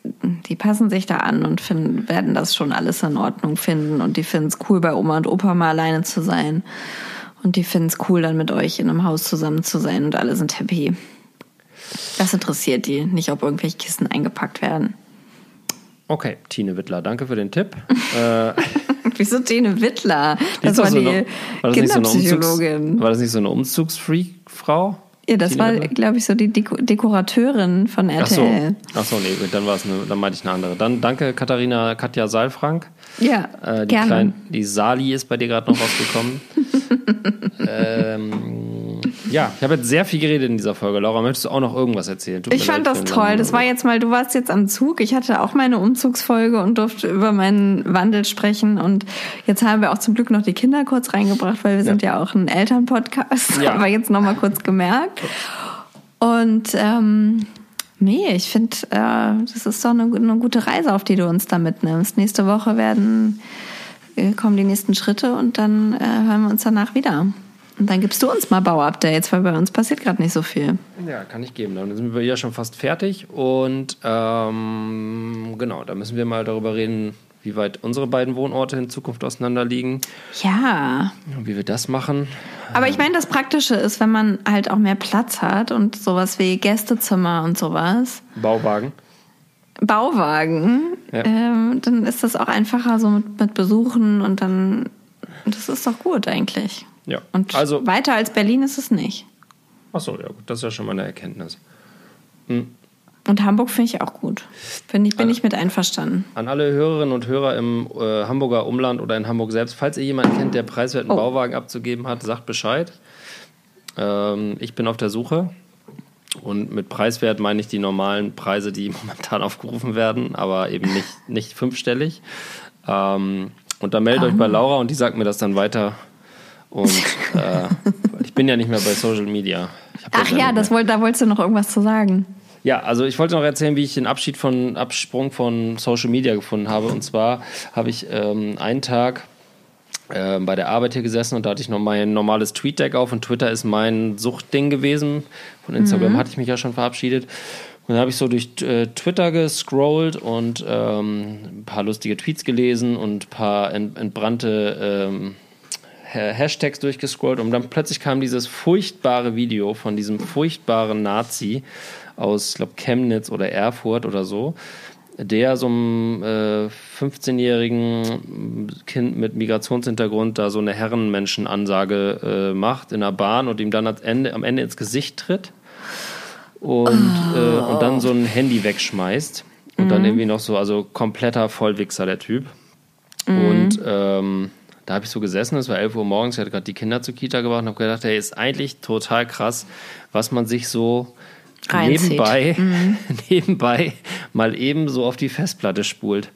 die passen sich da an und finden, werden das schon alles in Ordnung finden. Und die finden es cool, bei Oma und Opa mal alleine zu sein. Und die finden es cool, dann mit euch in einem Haus zusammen zu sein und alle sind happy. Das interessiert die, nicht ob irgendwelche Kisten eingepackt werden. Okay, Tine Wittler, danke für den Tipp. äh, Wieso Tine Wittler? Das war so die eine- war das nicht so Kinderpsychologin. War das nicht so eine Umzugsfreak-Frau? Ja, das Tine war, glaube ich, so die Deko Dekorateurin von Ach so, RTL. Ach so, nee, dann war es eine, dann meinte ich eine andere. Dann danke Katharina Katja Saalfrank. Ja, Äh, die, gerne. Klein, die Sali ist bei dir gerade noch rausgekommen. ähm, ja, ich habe jetzt sehr viel geredet in dieser Folge. Laura, möchtest du auch noch irgendwas erzählen? Tut Ich fand das toll. Das war jetzt mal, du warst jetzt am Zug. Ich hatte auch meine Umzugsfolge und durfte über meinen Wandel sprechen. Und jetzt haben wir auch zum Glück noch die Kinder kurz reingebracht, weil wir sind ja auch ein Elternpodcast. Ja. Aber jetzt noch mal kurz gemerkt. Und ähm, Nee, ich finde, äh, das ist doch eine, eine, gute Reise, auf die du uns da mitnimmst. Nächste Woche werden äh, kommen die nächsten Schritte und dann äh, hören wir uns danach wieder. Und dann gibst du uns mal Bauupdates, weil bei uns passiert gerade nicht so viel. Ja, kann ich geben. Dann sind wir ja schon fast fertig. Und ähm, genau, da müssen wir mal darüber reden, wie weit unsere beiden Wohnorte in Zukunft auseinander liegen. Ja. Und wie wir das machen. Aber ich meine, das Praktische ist, wenn man halt auch mehr Platz hat und sowas wie Gästezimmer und sowas. Bauwagen. Bauwagen, ja. ähm, dann ist das auch einfacher so mit, mit Besuchen und dann, das ist doch gut eigentlich. Ja. Und also, weiter als Berlin ist es nicht. Ach so, ja gut, das ist ja schon mal eine Erkenntnis. Hm. Und Hamburg finde ich auch gut. Find ich, bin an, ich mit einverstanden. An alle Hörerinnen und Hörer im äh, Hamburger Umland oder in Hamburg selbst, falls ihr jemanden kennt, der preiswerten oh. Bauwagen abzugeben hat, sagt Bescheid. Ähm, ich bin auf der Suche. Und mit preiswert meine ich die normalen Preise, die momentan aufgerufen werden, aber eben nicht, nicht fünfstellig. Ähm, und dann meldet um. euch bei ah. Laura und die sagt mir das dann weiter. Und äh, ich bin ja nicht mehr bei Social Media. Ach ja, das wollt, da wolltest du noch irgendwas zu sagen. Ja, also ich wollte noch erzählen, wie ich den Abschied von Absprung von Social Media gefunden habe. Und zwar habe ich ähm, einen Tag äh, bei der Arbeit hier gesessen und da hatte ich noch mein normales Tweet-Deck auf und Twitter ist mein Suchtding gewesen. Von Instagram mhm. hatte ich mich ja schon verabschiedet. Und dann habe ich so durch äh, Twitter gescrollt und ähm, ein paar lustige Tweets gelesen und ein paar ent entbrannte ähm, Hashtags durchgescrollt und dann plötzlich kam dieses furchtbare Video von diesem furchtbaren Nazi aus, ich glaube, Chemnitz oder Erfurt oder so, der so einem äh, 15-jährigen Kind mit Migrationshintergrund da so eine Herrenmenschenansage äh, macht in der Bahn und ihm dann am Ende, am Ende ins Gesicht tritt und, oh. äh, und dann so ein Handy wegschmeißt. Und mhm. dann irgendwie noch so, also kompletter Vollwichser, der Typ. Mhm. Und ähm, da habe ich so gesessen, es war 11 Uhr morgens, ich hatte gerade die Kinder zur Kita gebracht und habe gedacht, hey, ist eigentlich total krass, was man sich so nebenbei, mhm. nebenbei mal eben so auf die Festplatte spult.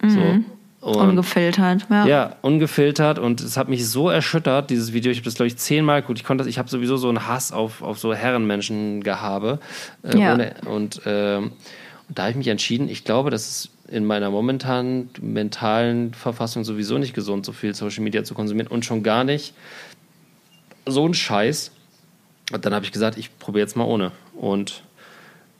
Mhm. So. Und, ungefiltert, ja. Ja, ungefiltert und es hat mich so erschüttert, dieses Video. Ich habe das, glaube ich, zehnmal geguckt. Ich konnte das, ich habe sowieso so einen Hass auf, auf so Herrenmenschen gehabe. Äh, ja. Ohne, und, äh, und da habe ich mich entschieden, ich glaube, das ist in meiner momentanen mentalen Verfassung sowieso nicht gesund, so viel Social Media zu konsumieren und schon gar nicht so ein Scheiß. Und dann habe ich gesagt, ich probiere jetzt mal ohne. Und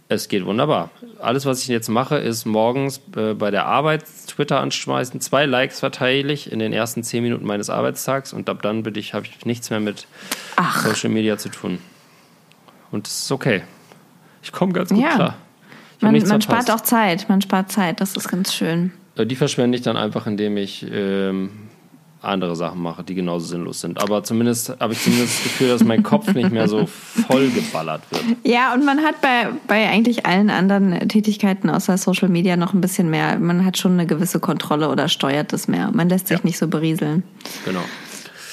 es geht wunderbar. Alles, was ich jetzt mache, ist morgens äh, bei der Arbeit Twitter anschmeißen. Zwei Likes verteile ich in den ersten zehn Minuten meines Arbeitstags und ab dann bin ich, habe ich nichts mehr mit Ach. Social Media zu tun. Und es ist okay. Ich komme ganz gut ja. klar. Man, man spart auch Zeit. Man spart Zeit. Das ist ganz schön. Äh, die verschwende ich dann einfach, indem ich ähm, andere Sachen mache, die genauso sinnlos sind. Aber zumindest habe ich zumindest das Gefühl, dass mein Kopf nicht mehr so voll geballert wird. Ja, und man hat bei, bei eigentlich allen anderen Tätigkeiten außer Social Media noch ein bisschen mehr. Man hat schon eine gewisse Kontrolle oder steuert es mehr. Man lässt sich ja. nicht so berieseln. Genau.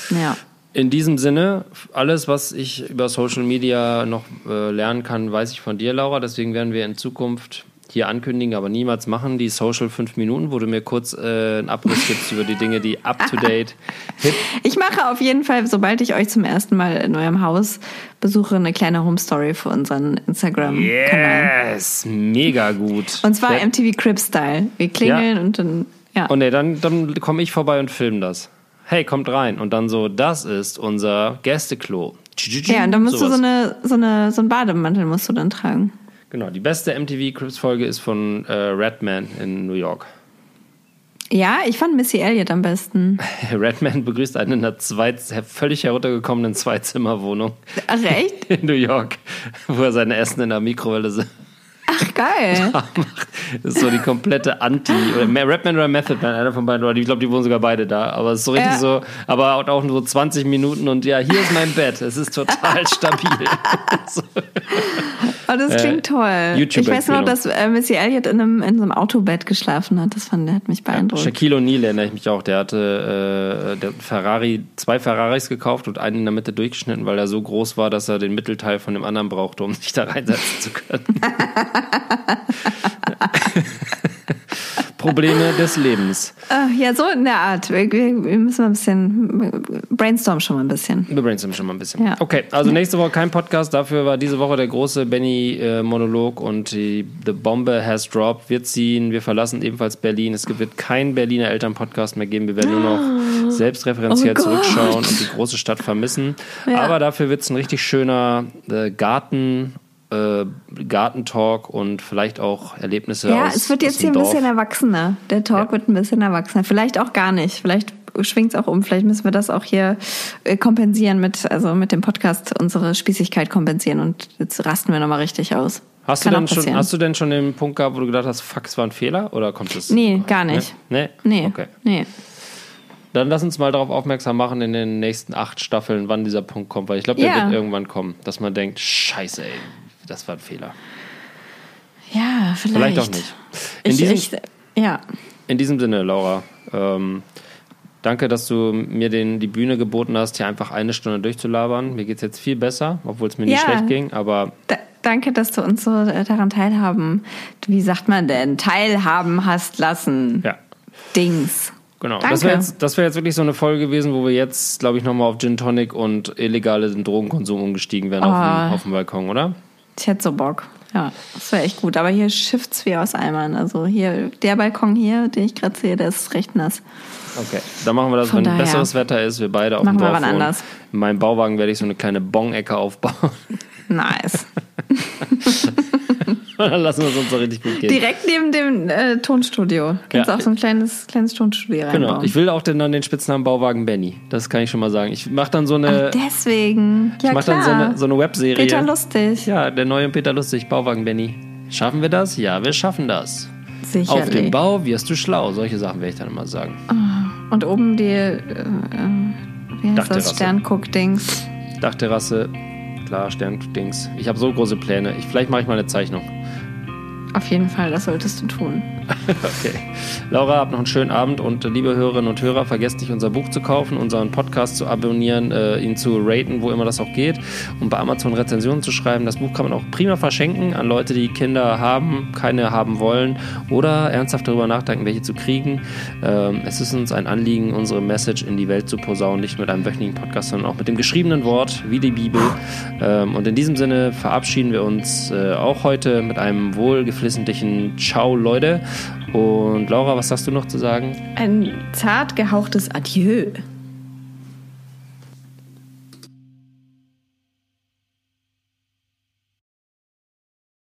Ja. In diesem Sinne, alles, was ich über Social Media noch äh, lernen kann, weiß ich von dir, Laura. Deswegen werden wir in Zukunft hier ankündigen, aber niemals machen, die Social 5 Minuten, wo du mir kurz äh, einen Abriss gibst über die Dinge, die up-to-date hip. Ich mache auf jeden Fall, sobald ich euch zum ersten Mal in eurem Haus besuche, eine kleine Home-Story für unseren Instagram-Kanal. Yes, mega gut. Und zwar ja. MTV Crib-Style. Wir klingeln ja. und dann, ja. Und nee, dann, dann komme ich vorbei und filme das. Hey, kommt rein. Und dann so, das ist unser Gästeklo. Ja, und dann musst Sowas. du so eine, so eine, so einen Bademantel musst du dann tragen. Genau, die beste MTV Crips Folge ist von äh, Redman in New York. Ja, ich fand Missy Elliott am besten. Redman begrüßt einen in einer zwei, völlig heruntergekommenen Zweizimmerwohnung. Ach echt? In New York, wo er seine Essen in der Mikrowelle Ach, geil. Das ist so die komplette Anti- oder Rapman oder Method Man, einer von beiden. Oder ich glaube, die wohnen sogar beide da. Aber es ist so richtig ja. so, aber auch nur so 20 Minuten und ja, hier ist mein Bett. Es ist total stabil. so. Oh, das klingt äh, toll. ich weiß noch, dass äh, Missy Elliott in einem, in so einem Autobett geschlafen hat. Das fand, der hat mich beeindruckt. Ja, Shaquille O'Neal erinnere ich mich auch. Der hatte äh, der Ferrari, zwei Ferraris gekauft und einen in der Mitte durchgeschnitten, weil er so groß war, dass er den Mittelteil von dem anderen brauchte, um sich da reinsetzen zu können. Probleme des Lebens. Äh, ja, so in der Art. Wir, wir, müssen mal ein bisschen brainstorm schon mal ein bisschen. Wir brainstormen schon mal ein bisschen. Ja. Okay, also nächste Woche kein Podcast. Dafür war diese Woche der große Benny-Monolog und die The Bombe has dropped. Wir ziehen, wir verlassen ebenfalls Berlin. Es wird keinen Berliner Elternpodcast mehr geben. Wir werden nur noch selbstreferenziell Oh zurückschauen und die große Stadt vermissen. Ja. Aber dafür wird es ein richtig schöner äh, Garten. Äh, Gartentalk und vielleicht auch Erlebnisse Ja, aus es wird jetzt hier ein Dorf. bisschen erwachsener. Der Talk Ja. wird ein bisschen erwachsener. Vielleicht auch gar nicht. Vielleicht schwingt es auch um. Vielleicht müssen wir das auch hier äh, kompensieren mit, also mit dem Podcast unsere Spießigkeit kompensieren und jetzt rasten wir nochmal richtig aus. Hast du, denn schon, hast du denn schon den Punkt gehabt, wo du gedacht hast, fuck, es war ein Fehler? Oder kommt es? Nee, gar nicht. Nee? Nee. Okay. Nee. Dann lass uns mal darauf aufmerksam machen in den nächsten acht Staffeln, wann dieser Punkt kommt, weil ich glaube, der Ja. wird irgendwann kommen, dass man denkt, scheiße, ey, das war ein Fehler. Ja, vielleicht. Vielleicht auch nicht. In Ich, diesem, ich, ja. in diesem Sinne, Laura, ähm, danke, dass du mir den, die Bühne geboten hast, hier einfach eine Stunde durchzulabern. Mir geht es jetzt viel besser, obwohl es mir nicht Ja. schlecht ging, aber Da, danke, dass du uns so äh, daran teilhaben, wie sagt man denn, teilhaben hast lassen. ja. Dings. Genau, Danke. das wäre jetzt, das wär jetzt wirklich so eine Folge gewesen, wo wir jetzt, glaube ich, nochmal auf Gin Tonic und illegalen Drogenkonsum umgestiegen wären auf, Ah. dem, auf dem Balkon, oder? Ich hätte so Bock. Ja, das wäre echt gut. Aber hier schifft's wie aus Eimern. Also hier, der Balkon hier, den ich gerade sehe, der ist recht nass. Okay, dann machen wir das, Von wenn daher. besseres Wetter ist, wir beide auf Machen dem wir Dorf wann wohnen. anders. In meinem Bauwagen werde ich so eine kleine Bong-Ecke aufbauen. Nice. dann lassen wir es uns so richtig gut gehen. Direkt neben dem äh, Tonstudio. Kannst Ja. auch so ein kleines, kleines Tonstudio reinbauen. Genau, ich will auch den, dann den Spitznamen Bauwagen Benny. Das kann ich schon mal sagen. Ich mache dann so eine, Deswegen. Ja, ich mach klar. dann so eine, so eine Webserie. Peter Lustig. Ja, der neue Peter Lustig, Bauwagen Benny. Schaffen wir das? Ja, wir schaffen das. Sicherlich. Auf dem Bau wirst du schlau. Solche Sachen werde ich dann immer sagen. Und oben die, äh, äh, wie heißt Dachterrasse. das, Sternguck-Dings. Dachterrasse, klar, Sterndings. Ich habe so große Pläne. Ich, vielleicht mache ich mal eine Zeichnung. Auf jeden Fall, das solltest du tun. Okay. Laura, habt noch einen schönen Abend und äh, liebe Hörerinnen und Hörer, vergesst nicht, unser Buch zu kaufen, unseren Podcast zu abonnieren, äh, ihn zu raten, wo immer das auch geht und bei Amazon Rezensionen zu schreiben. Das Buch kann man auch prima verschenken an Leute, die Kinder haben, keine haben wollen oder ernsthaft darüber nachdenken, welche zu kriegen. Ähm, es ist uns ein Anliegen, unsere Message in die Welt zu posaunen, nicht mit einem wöchentlichen Podcast, sondern auch mit dem geschriebenen Wort, wie die Bibel. Ähm, und in diesem Sinne verabschieden wir uns äh, auch heute mit einem wohlgeflissentlichen Ciao, Leute. Und Laura, was hast du noch zu sagen? Ein zart gehauchtes Adieu.